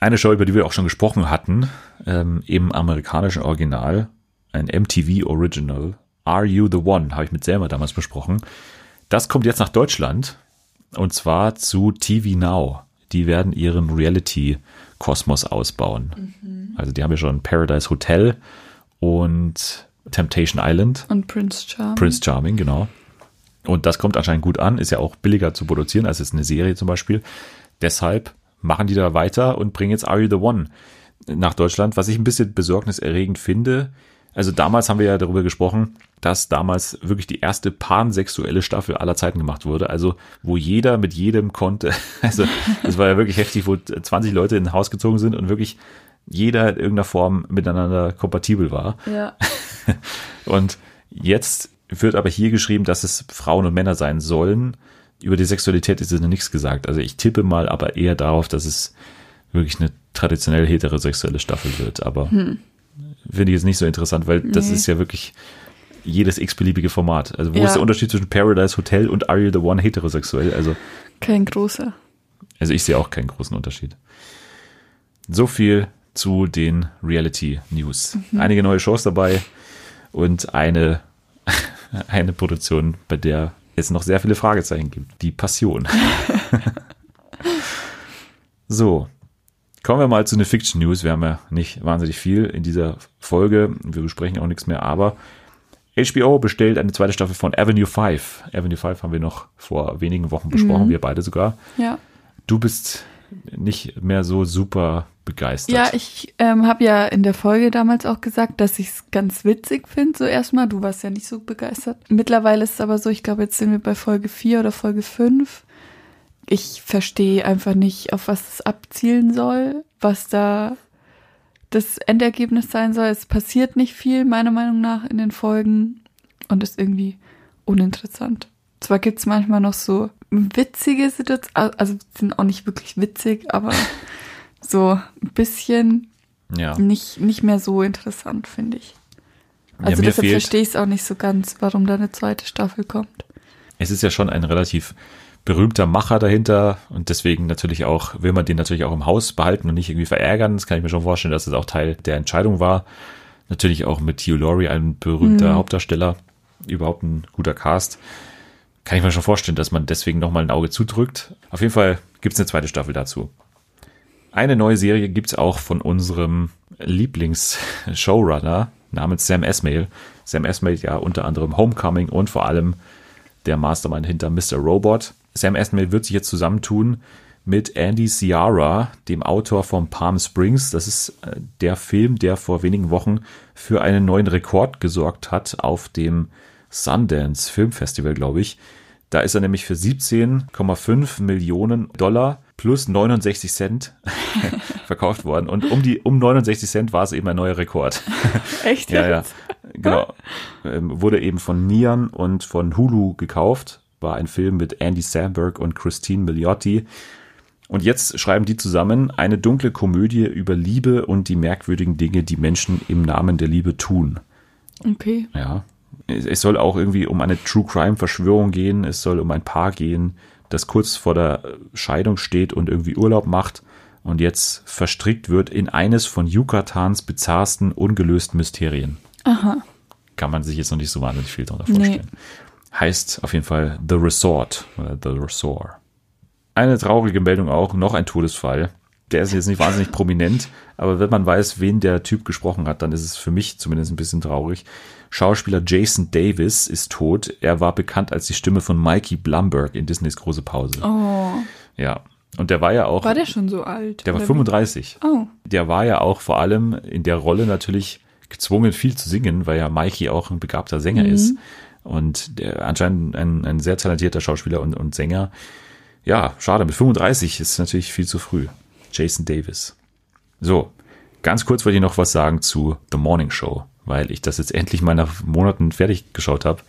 Eine Show, über die wir auch schon gesprochen hatten, ähm, im amerikanischen Original, ein MTV Original, Are You the One, habe ich mit Selma damals besprochen. Das kommt jetzt nach Deutschland und zwar zu TV Now. Die werden ihren Reality-Kosmos ausbauen. Also die haben ja schon Paradise Hotel und Temptation Island. Und Prince Charming. Prince Charming, genau. Und das kommt anscheinend gut an, ist ja auch billiger zu produzieren als jetzt eine Serie zum Beispiel. Deshalb machen die da weiter und bringen jetzt Are You the One nach Deutschland, was ich ein bisschen besorgniserregend finde. Also damals haben wir ja darüber gesprochen, dass damals wirklich die erste pansexuelle Staffel aller Zeiten gemacht wurde. Also wo jeder mit jedem konnte. Also das war ja wirklich heftig, wo 20 Leute in ein Haus gezogen sind und wirklich jeder in irgendeiner Form miteinander kompatibel war. Ja. Und jetzt wird aber hier geschrieben, dass es Frauen und Männer sein sollen. Über die Sexualität ist noch nichts gesagt. Also ich tippe mal aber eher darauf, dass es wirklich eine traditionell heterosexuelle Staffel wird. Aber finde ich jetzt nicht so interessant, weil das Nee. ist ja wirklich jedes x-beliebige Format. Also wo Ja. ist der Unterschied zwischen Paradise Hotel und Are You the One heterosexuell? Also, Kein großer. also ich sehe auch keinen großen Unterschied. So viel zu den Reality News. Einige neue Shows dabei und eine, eine Produktion, bei der es noch sehr viele Fragezeichen gibt. Die Passion. so. Kommen wir mal zu den Fiction News. Wir haben ja nicht wahnsinnig viel in dieser Folge. Wir besprechen auch nichts mehr, aber HBO bestellt eine zweite Staffel von Avenue 5. Avenue 5 haben wir noch vor wenigen Wochen besprochen, wir beide sogar. Ja. Du bist nicht mehr so super begeistert. Ja, ich ähm, habe ja in der Folge damals auch gesagt, dass ich es ganz witzig finde, so erstmal. Du warst ja nicht so begeistert. Mittlerweile ist es aber so, ich glaube, jetzt sind wir bei Folge 4 oder Folge 5. Ich verstehe einfach nicht, auf was es abzielen soll, was da das Endergebnis sein soll. Es passiert nicht viel, meiner Meinung nach, in den Folgen und ist irgendwie uninteressant. Zwar gibt es manchmal noch so witzige Situationen, also sind auch nicht wirklich witzig, aber so ein bisschen ja. nicht, nicht mehr so interessant, finde ich. Ja, Also mir deshalb verstehe ich es auch nicht so ganz, warum da eine zweite Staffel kommt. es ist ja schon ein relativ berühmter Macher dahinter und deswegen natürlich auch, will man den natürlich auch im Haus behalten und nicht irgendwie verärgern. Das kann ich mir schon vorstellen, dass es auch Teil der Entscheidung war. Natürlich auch mit Hugh Laurie, ein berühmter Hauptdarsteller, überhaupt ein guter Cast. Kann ich mir schon vorstellen, dass man deswegen nochmal ein Auge zudrückt. Auf jeden Fall gibt es eine zweite Staffel dazu. Eine neue Serie gibt's auch von unserem Lieblings-Showrunner namens Sam Esmail. Sam Esmail ja unter anderem Homecoming und vor allem der Mastermind hinter Mr. Robot. Sam Esmail wird sich jetzt zusammentun mit Andy Ciara, dem Autor von Palm Springs. Das ist äh, der Film, der vor wenigen Wochen für einen neuen Rekord gesorgt hat auf dem Sundance Film Festival, glaube ich. Da ist er nämlich für 17,5 Millionen Dollar plus 69 Cent verkauft worden. Und um die um 69 Cent war es eben ein neuer Rekord. Echt? Ja, ja. Genau. Ähm, wurde eben von Nian und von Hulu gekauft. War ein Film mit Andy Samberg und Christine Milioti. Und jetzt schreiben die zusammen eine dunkle Komödie über Liebe und die merkwürdigen Dinge, die Menschen im Namen der Liebe tun. Okay. Ja. Es soll auch irgendwie um eine True Crime Verschwörung gehen. Es soll um ein Paar gehen, das kurz vor der Scheidung steht und irgendwie Urlaub macht und jetzt verstrickt wird in eines von Yucatans bizarrsten ungelösten Mysterien. Aha. Kann man sich jetzt noch nicht so wahnsinnig viel darunter Nee. Heißt auf jeden Fall The Resort oder The Resort. Eine traurige Meldung auch, noch ein Todesfall. Der ist jetzt nicht wahnsinnig prominent, aber wenn man weiß, wen der Typ gesprochen hat, dann ist es für mich zumindest ein bisschen traurig. Schauspieler Jason Davis ist tot. Er war bekannt als die Stimme von Mikey Blumberg in Disneys Große Pause. Oh. Ja. Und der war ja auch, War der schon so alt? der war oder wie? 35 Oh. der war ja auch vor allem in der Rolle natürlich gezwungen, viel zu singen, weil ja Mikey auch ein begabter Sänger ist. Und der anscheinend ein, ein sehr talentierter Schauspieler und, und Sänger. Ja, schade, mit 35 ist natürlich viel zu früh. Jason Davis. So, ganz kurz wollte ich noch was sagen zu The Morning Show, weil ich das jetzt endlich mal nach Monaten fertig geschaut habe,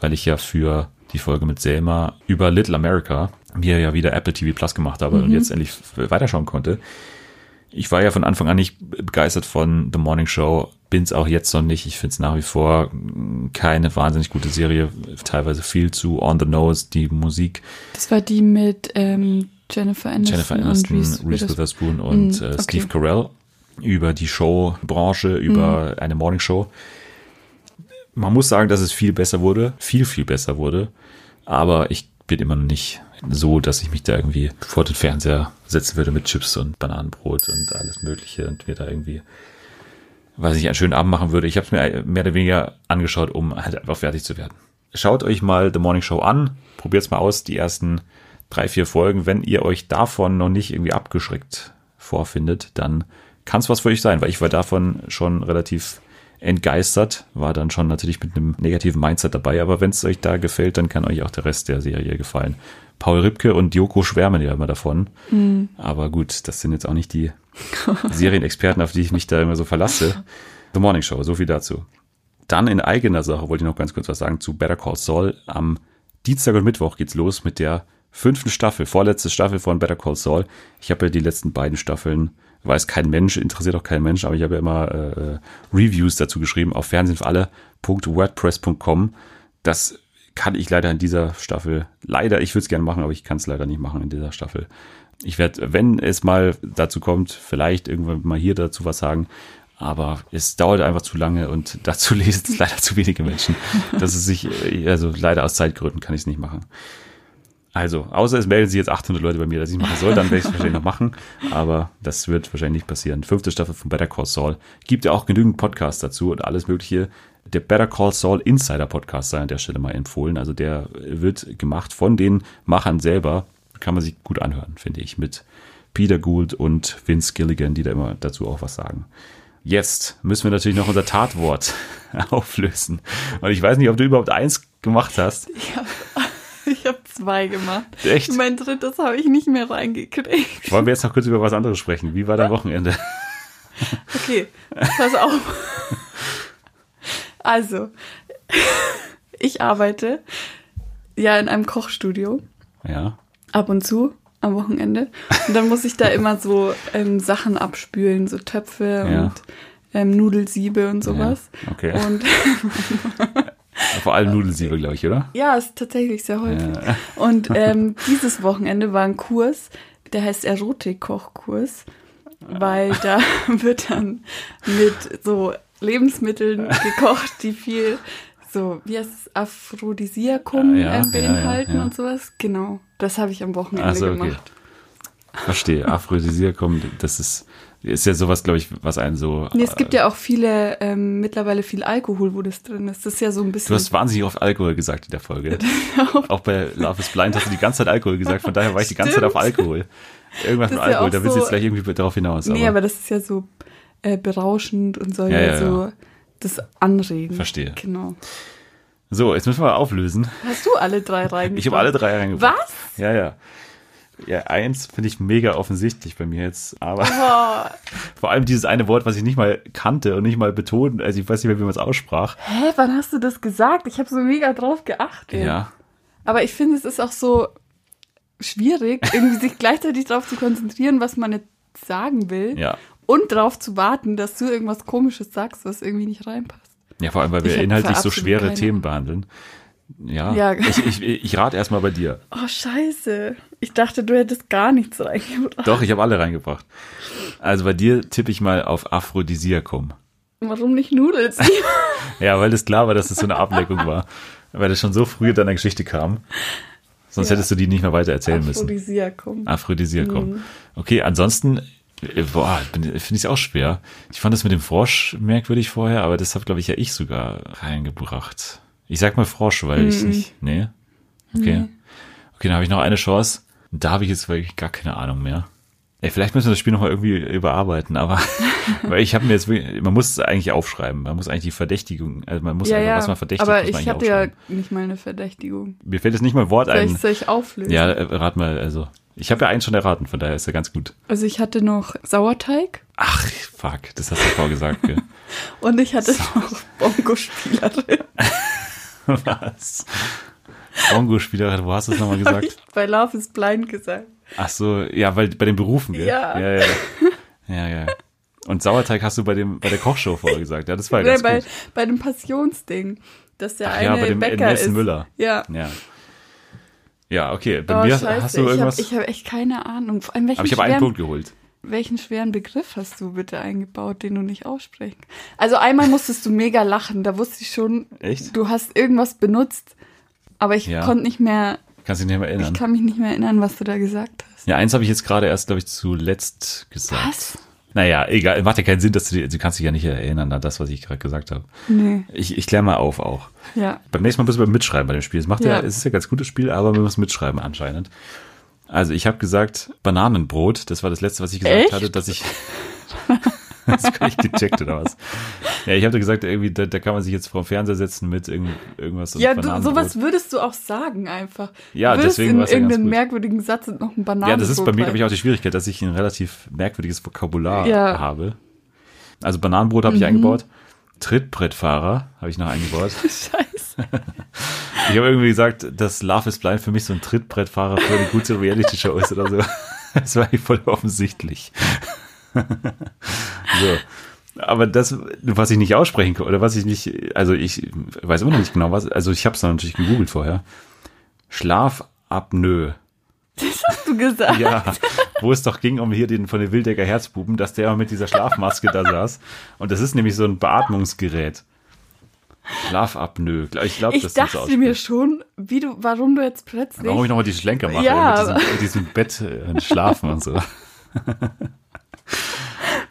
weil ich ja für die Folge mit Selma über Little America mir ja wieder Apple TV Plus gemacht habe und jetzt endlich weiterschauen konnte. Ich war ja von Anfang an nicht begeistert von The Morning Show, bin's auch jetzt noch nicht. Ich find's nach wie vor mh, keine wahnsinnig gute Serie, teilweise viel zu on the nose, die Musik. Das war die mit ähm, Jennifer Aniston, Jennifer Aniston, und Reese, Reese, Witherspoon und Mm, okay. Steve Carell über die Showbranche, über Mm. eine Morning Show. Man muss sagen, dass es viel besser wurde, viel, viel besser wurde. Aber ich bin immer noch nicht so, dass ich mich da irgendwie vor den Fernseher setzen würde mit Chips und Bananenbrot und alles Mögliche und mir da irgendwie, weiß ich, einen schönen Abend machen würde. Ich habe es mir mehr oder weniger angeschaut, um halt einfach fertig zu werden. Schaut euch mal The Morning Show an, probiert's mal aus, die ersten drei, vier Folgen. Wenn ihr euch davon noch nicht irgendwie abgeschreckt vorfindet, dann kann es was für euch sein, weil ich war davon schon relativ entgeistert, war dann schon natürlich mit einem negativen Mindset dabei, aber wenn es euch da gefällt, dann kann euch auch der Rest der Serie gefallen. Paul Ripke und Joko schwärmen ja immer davon, aber gut, das sind jetzt auch nicht die Serienexperten, auf die ich mich da immer so verlasse. The Morning Show, so viel dazu. Dann in eigener Sache wollte ich noch ganz kurz was sagen zu Better Call Saul. Am Dienstag und Mittwoch geht's los mit der fünften Staffel, vorletzte Staffel von Better Call Saul. Ich habe ja die letzten beiden Staffeln, weiß kein Mensch, interessiert auch kein Mensch, aber ich habe ja immer äh, Reviews dazu geschrieben auf Fernsehen für alle.wordpress.com. Das kann ich leider in dieser Staffel, leider, ich würde es gerne machen, aber ich kann es leider nicht machen in dieser Staffel. Ich werde, wenn es mal dazu kommt, vielleicht irgendwann mal hier dazu was sagen. Aber es dauert einfach zu lange und dazu lesen es leider zu wenige Menschen. Dass es sich, äh, also leider aus Zeitgründen kann ich es nicht machen. Also, außer es melden sich jetzt 800 Leute bei mir, dass ich machen soll, dann werde ich es wahrscheinlich noch machen. Aber das wird wahrscheinlich nicht passieren. Fünfte Staffel von Better Call Saul. Gibt ja auch genügend Podcasts dazu und alles Mögliche. Der Better Call Saul Insider Podcast sei an der Stelle mal empfohlen. Also der wird gemacht von den Machern selber. Kann man sich gut anhören, finde ich. Mit Peter Gould und Vince Gilligan, die da immer dazu auch was sagen. Jetzt müssen wir natürlich noch unser Tatwort auflösen. Und ich weiß nicht, ob du überhaupt eins gemacht hast. Ich habe hab zwei gemacht. Echt? Mein drittes habe ich nicht mehr reingekriegt. Wollen wir jetzt noch kurz über was anderes sprechen? Wie war dein Wochenende? Okay, pass auf. Also, ich arbeite ja in einem Kochstudio Ja. ab und zu am Wochenende. Und dann muss ich da immer so ähm, Sachen abspülen, so Töpfe Ja. und ähm, Nudelsiebe und sowas. Ja, okay. Und Vor allem Nudelsiebe, glaube ich, oder? ja, ist tatsächlich sehr häufig. Ja. Und ähm, dieses Wochenende war ein Kurs, der heißt Erotik-Kochkurs, weil da wird dann mit so Lebensmitteln gekocht, die viel so, wie heißt es, Aphrodisiakum Ja, ja, beinhalten ja, ja. und sowas. Genau, das habe ich am Wochenende Ach so, okay. gemacht. Verstehe. Aphrodisiakum, das ist, ist ja sowas, glaube ich, was einen so. Nee, es gibt äh, ja auch viele, ähm, mittlerweile viel Alkohol, wo das drin ist. Das ist ja so ein bisschen. Du hast wahnsinnig oft Alkohol gesagt in der Folge. auch bei Love is Blind hast du die ganze Zeit Alkohol gesagt, von daher war ich die ganze Zeit auf. Alkohol. Irgendwas mit Alkohol, da willst du so- jetzt gleich irgendwie darauf hinaus. nee, aber, aber das ist ja so äh, berauschend und soll Ja, ja, so ja. das anregen. Verstehe. Genau. so, jetzt müssen wir auflösen. Hast du alle drei reingebracht? Ich habe alle drei reingebracht. Was? Ja, ja. Ja, eins finde ich mega offensichtlich bei mir jetzt, aber Boah. vor allem dieses eine Wort, was ich nicht mal kannte und nicht mal betont, also ich weiß nicht mehr, wie man es aussprach. Hä, wann hast du das gesagt? Ich habe so mega drauf geachtet. Ja. Aber ich finde, es ist auch so schwierig, irgendwie sich gleichzeitig darauf zu konzentrieren, was man jetzt sagen will. Ja. Und darauf zu warten, dass du irgendwas Komisches sagst, was irgendwie nicht reinpasst. Ja, vor allem, weil wir Ich inhaltlich so schwere keine- Themen behandeln. Ja, Ja. ich, ich, ich rate erstmal bei dir. Oh, scheiße. Ich dachte, du hättest gar nichts reingebracht. Doch, ich habe alle reingebracht. Also bei dir tippe ich mal auf Aphrodisiakum. Warum nicht Nudels? Ja, weil das klar war, dass das so eine Ableckung war. Weil das schon so früh in deiner Geschichte kam. Sonst Ja. hättest du die nicht mehr weiter erzählen müssen. Aphrodisiakum. Aphrodisiakum. Okay, ansonsten, boah, finde ich es auch schwer. Ich fand das mit dem Frosch merkwürdig vorher, aber das habe, glaube ich, ja ich sogar reingebracht. Ich sag mal Frosch, weil ich nicht. Nee? Okay. Okay, dann habe ich noch eine Chance. Da habe ich jetzt wirklich gar keine Ahnung mehr. Ey, vielleicht müssen wir das Spiel nochmal irgendwie überarbeiten, aber weil ich habe mir jetzt wirklich, man muss es eigentlich aufschreiben. Man muss eigentlich die Verdächtigung, also man muss ja, einfach, ja. was man verdächtigt, Aber muss ich hatte ja nicht mal eine Verdächtigung. Mir fällt jetzt nicht mal ein Wort Soll ein. soll ich auflösen? Ja, äh, rat mal, also. Ich habe ja einen schon erraten, von daher ist er ganz gut. Also ich hatte noch Sauerteig Ach, fuck, das hast du vorher gesagt, gell? und ich hatte noch Bongo-Spielerin. Was? Bongo-Spielerin, wo hast du es nochmal gesagt? ich bei Love is Blind gesagt. Ach so, ja, weil bei den Berufen, gell? Ja. Ja, ja. Ja, ja. Und Sauerteig hast du bei dem bei der Kochshow vorher gesagt. Ja, das war ja Nee, ganz bei, gut. bei dem Passionsding, dass der Ach eine ja, bei dem Bäcker Nelson ist. Müller. Ja. Ja. Ja, okay. Bei Oh, mir scheiße. hast du ich irgendwas. habe ich hab echt keine Ahnung. Vor allem welchen, aber ich habe einen Punkt geholt. welchen schweren Begriff hast du bitte eingebaut, den du nicht aussprechen Also einmal musstest du mega lachen. Da wusste ich schon, Echt? du hast irgendwas benutzt. Aber ich Ja. konnte nicht mehr, Kannst du dich nicht mehr ich erinnern? kann mich nicht mehr erinnern, was du da gesagt hast. Ja, eins habe ich jetzt gerade erst, glaube ich, zuletzt gesagt. Was? Naja, egal. Macht ja keinen Sinn, dass du, dir- du kannst dich ja nicht erinnern an das, was ich gerade gesagt habe. Nee. Ich, ich kläre mal auf auch. Ja. Beim nächsten Mal müssen wir mitschreiben bei dem Spiel. Es macht ja, Ja. es ist ja ein ganz gutes Spiel, aber wir müssen mitschreiben anscheinend. Also ich habe gesagt Bananenbrot. Das war das letzte, was ich gesagt Echt? hatte, dass ich. das kann ich gecheckt oder was? Ja, ich habe gesagt, irgendwie, da, da kann man sich jetzt vor den Fernseher setzen mit irgend, irgendwas. und Ja, du, sowas würdest du auch sagen einfach. Ja, würdest deswegen ja ganz irgendeinen gut. merkwürdigen Satz noch ein Bananenbrot Ja, das ist bei mir, glaube ich, auch die Schwierigkeit, dass ich ein relativ merkwürdiges Vokabular Ja. Mhm. habe. Also Bananenbrot habe ich eingebaut. Trittbrettfahrer habe ich noch eingebaut. Scheiße. Ich habe irgendwie gesagt, dass Love is Blind für mich so ein Trittbrettfahrer für eine gute Reality-Show ist oder so. Das war eigentlich voll offensichtlich. So. Aber das, was ich nicht aussprechen konnte, oder was ich nicht, also ich weiß immer noch nicht genau was, also ich habe es natürlich gegoogelt vorher. Schlafapnoe. Das hast du gesagt. Ja, wo es doch ging um hier den von den Wildecker Herzbuben, dass der mit dieser Schlafmaske da saß. Und das ist nämlich so ein Beatmungsgerät. Schlafapnoe. Ich glaube, Ich das ist so dachte mir schon, wie du, warum du jetzt plötzlich. Warum ich nochmal die Schlenker mache, Ja. mit, diesem, mit diesem Bett äh, schlafen und so.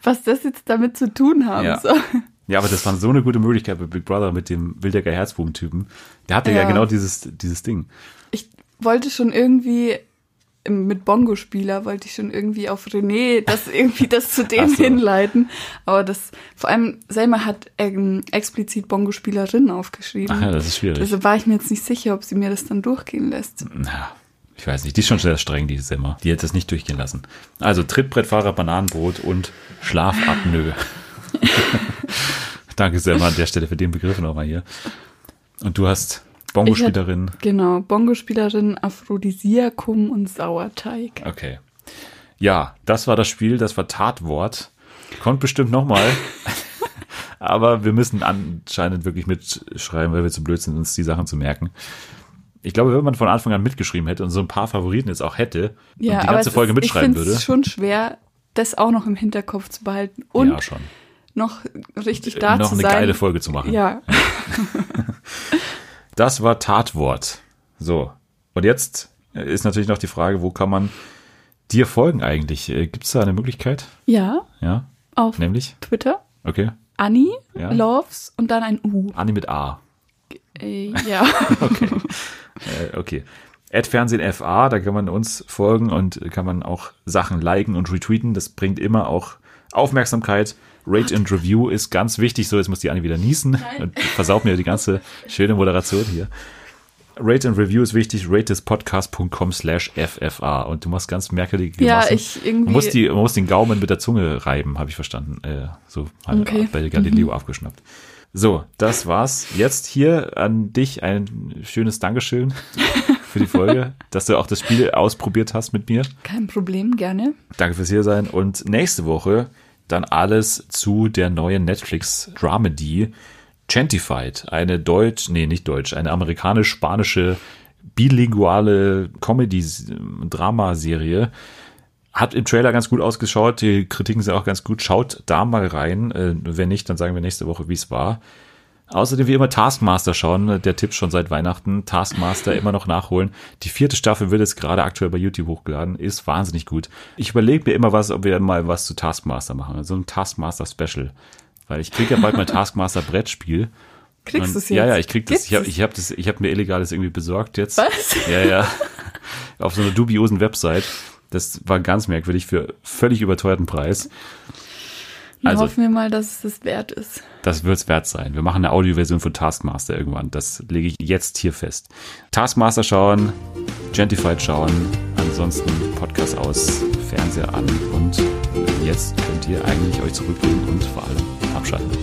was das jetzt damit zu tun haben Ja. soll. Ja, aber das war so eine gute Möglichkeit bei Big Brother mit dem Wildecker Herzbuben-Typen. Der hatte ja. Ja. genau dieses, dieses Ding. Ich wollte schon irgendwie mit Bongo-Spieler wollte ich schon irgendwie auf René das irgendwie das zu dem so. hinleiten. Aber das, vor allem Selma hat ähm, explizit Bongo-Spielerin aufgeschrieben. Ach ja, das ist schwierig. Also war ich mir jetzt nicht sicher, ob sie mir das dann durchgehen lässt. Na, ich weiß nicht, die ist schon sehr streng, die Semmer. Die hätte es nicht durchgehen lassen. Also Trittbrettfahrer, Bananenbrot und Schlafapnoe. Danke, Semmer, an der Stelle für den Begriff nochmal hier. Und du hast Bongo-Spielerin. Genau, Bongo-Spielerin, Aphrodisiakum und Sauerteig. Okay. Ja, das war das Spiel, das war Tatwort. Kommt bestimmt nochmal. Aber wir müssen anscheinend wirklich mitschreiben, weil wir zu blöd sind, uns die Sachen zu merken. Ich glaube, wenn man von Anfang an mitgeschrieben hätte und so ein paar Favoriten jetzt auch hätte und die ganze Folge ist, mitschreiben ich würde. es schon schwer, das auch noch im Hinterkopf zu behalten und ja, noch richtig da noch zu eine sein. geile Folge zu machen. Ja, Das war Tatwort. So. Und jetzt ist natürlich noch die Frage, wo kann man dir folgen eigentlich? Gibt es da eine Möglichkeit? ja, Ja, auf nämlich? Twitter. Okay. Anni Ja. Loves und dann ein U. Anni mit A. Äh, ja. Äh, okay. Ad Fernsehen FA, da kann man uns folgen und kann man auch Sachen liken und retweeten. Das bringt immer auch Aufmerksamkeit. Rate and Review ist ganz wichtig. So, jetzt muss die Anni wieder niesen und versaut mir die ganze schöne Moderation hier. Rate and Review ist wichtig. ratespodcast.com slash FFA. Und du machst ganz merkwürdige Ja, Grimassen. ich irgendwie- Man muss, die, man muss den Gaumen mit der Zunge reiben, habe ich verstanden. Äh, so Okay. Mhm. bei Galileo aufgeschnappt. So, das war's. Jetzt hier an dich ein schönes Dankeschön für die Folge, dass du auch das Spiel ausprobiert hast mit mir. Kein Problem, gerne. Danke fürs hier sein und nächste Woche dann alles zu der neuen Netflix Dramedy Gentified, eine deutsch, nee, nicht deutsch, eine amerikanisch-spanische bilinguale Comedy-Drama-Serie. Hat im Trailer ganz gut ausgeschaut, die Kritiken sind auch ganz gut. Schaut da mal rein. Äh, wenn nicht, dann sagen wir nächste Woche, wie es war. Außerdem wie immer Taskmaster schauen, der Tipp schon seit Weihnachten. Taskmaster immer noch nachholen. Die vierte Staffel wird jetzt gerade aktuell bei YouTube hochgeladen, ist wahnsinnig gut. Ich überlege mir immer was, ob wir mal was zu Taskmaster machen, so ein Taskmaster Special. Weil ich kriege ja bald mein Taskmaster Brettspiel. Kriegst du es jetzt? Ja, ja, ich krieg das. Gibt's Ich habe ich hab das, ich habe mir illegales irgendwie besorgt jetzt. Was? Ja, ja. Auf so einer dubiosen Website. Das war ganz merkwürdig für völlig überteuerten Preis. Dann Also- hoffen wir mal, dass es das wert ist. Das wird's wert sein. Wir machen eine Audioversion von Taskmaster irgendwann. Das lege ich jetzt hier fest. Taskmaster schauen, Gentified schauen, ansonsten Podcast aus, Fernseher an und jetzt könnt ihr eigentlich euch zurücklehnen und vor allem abschalten.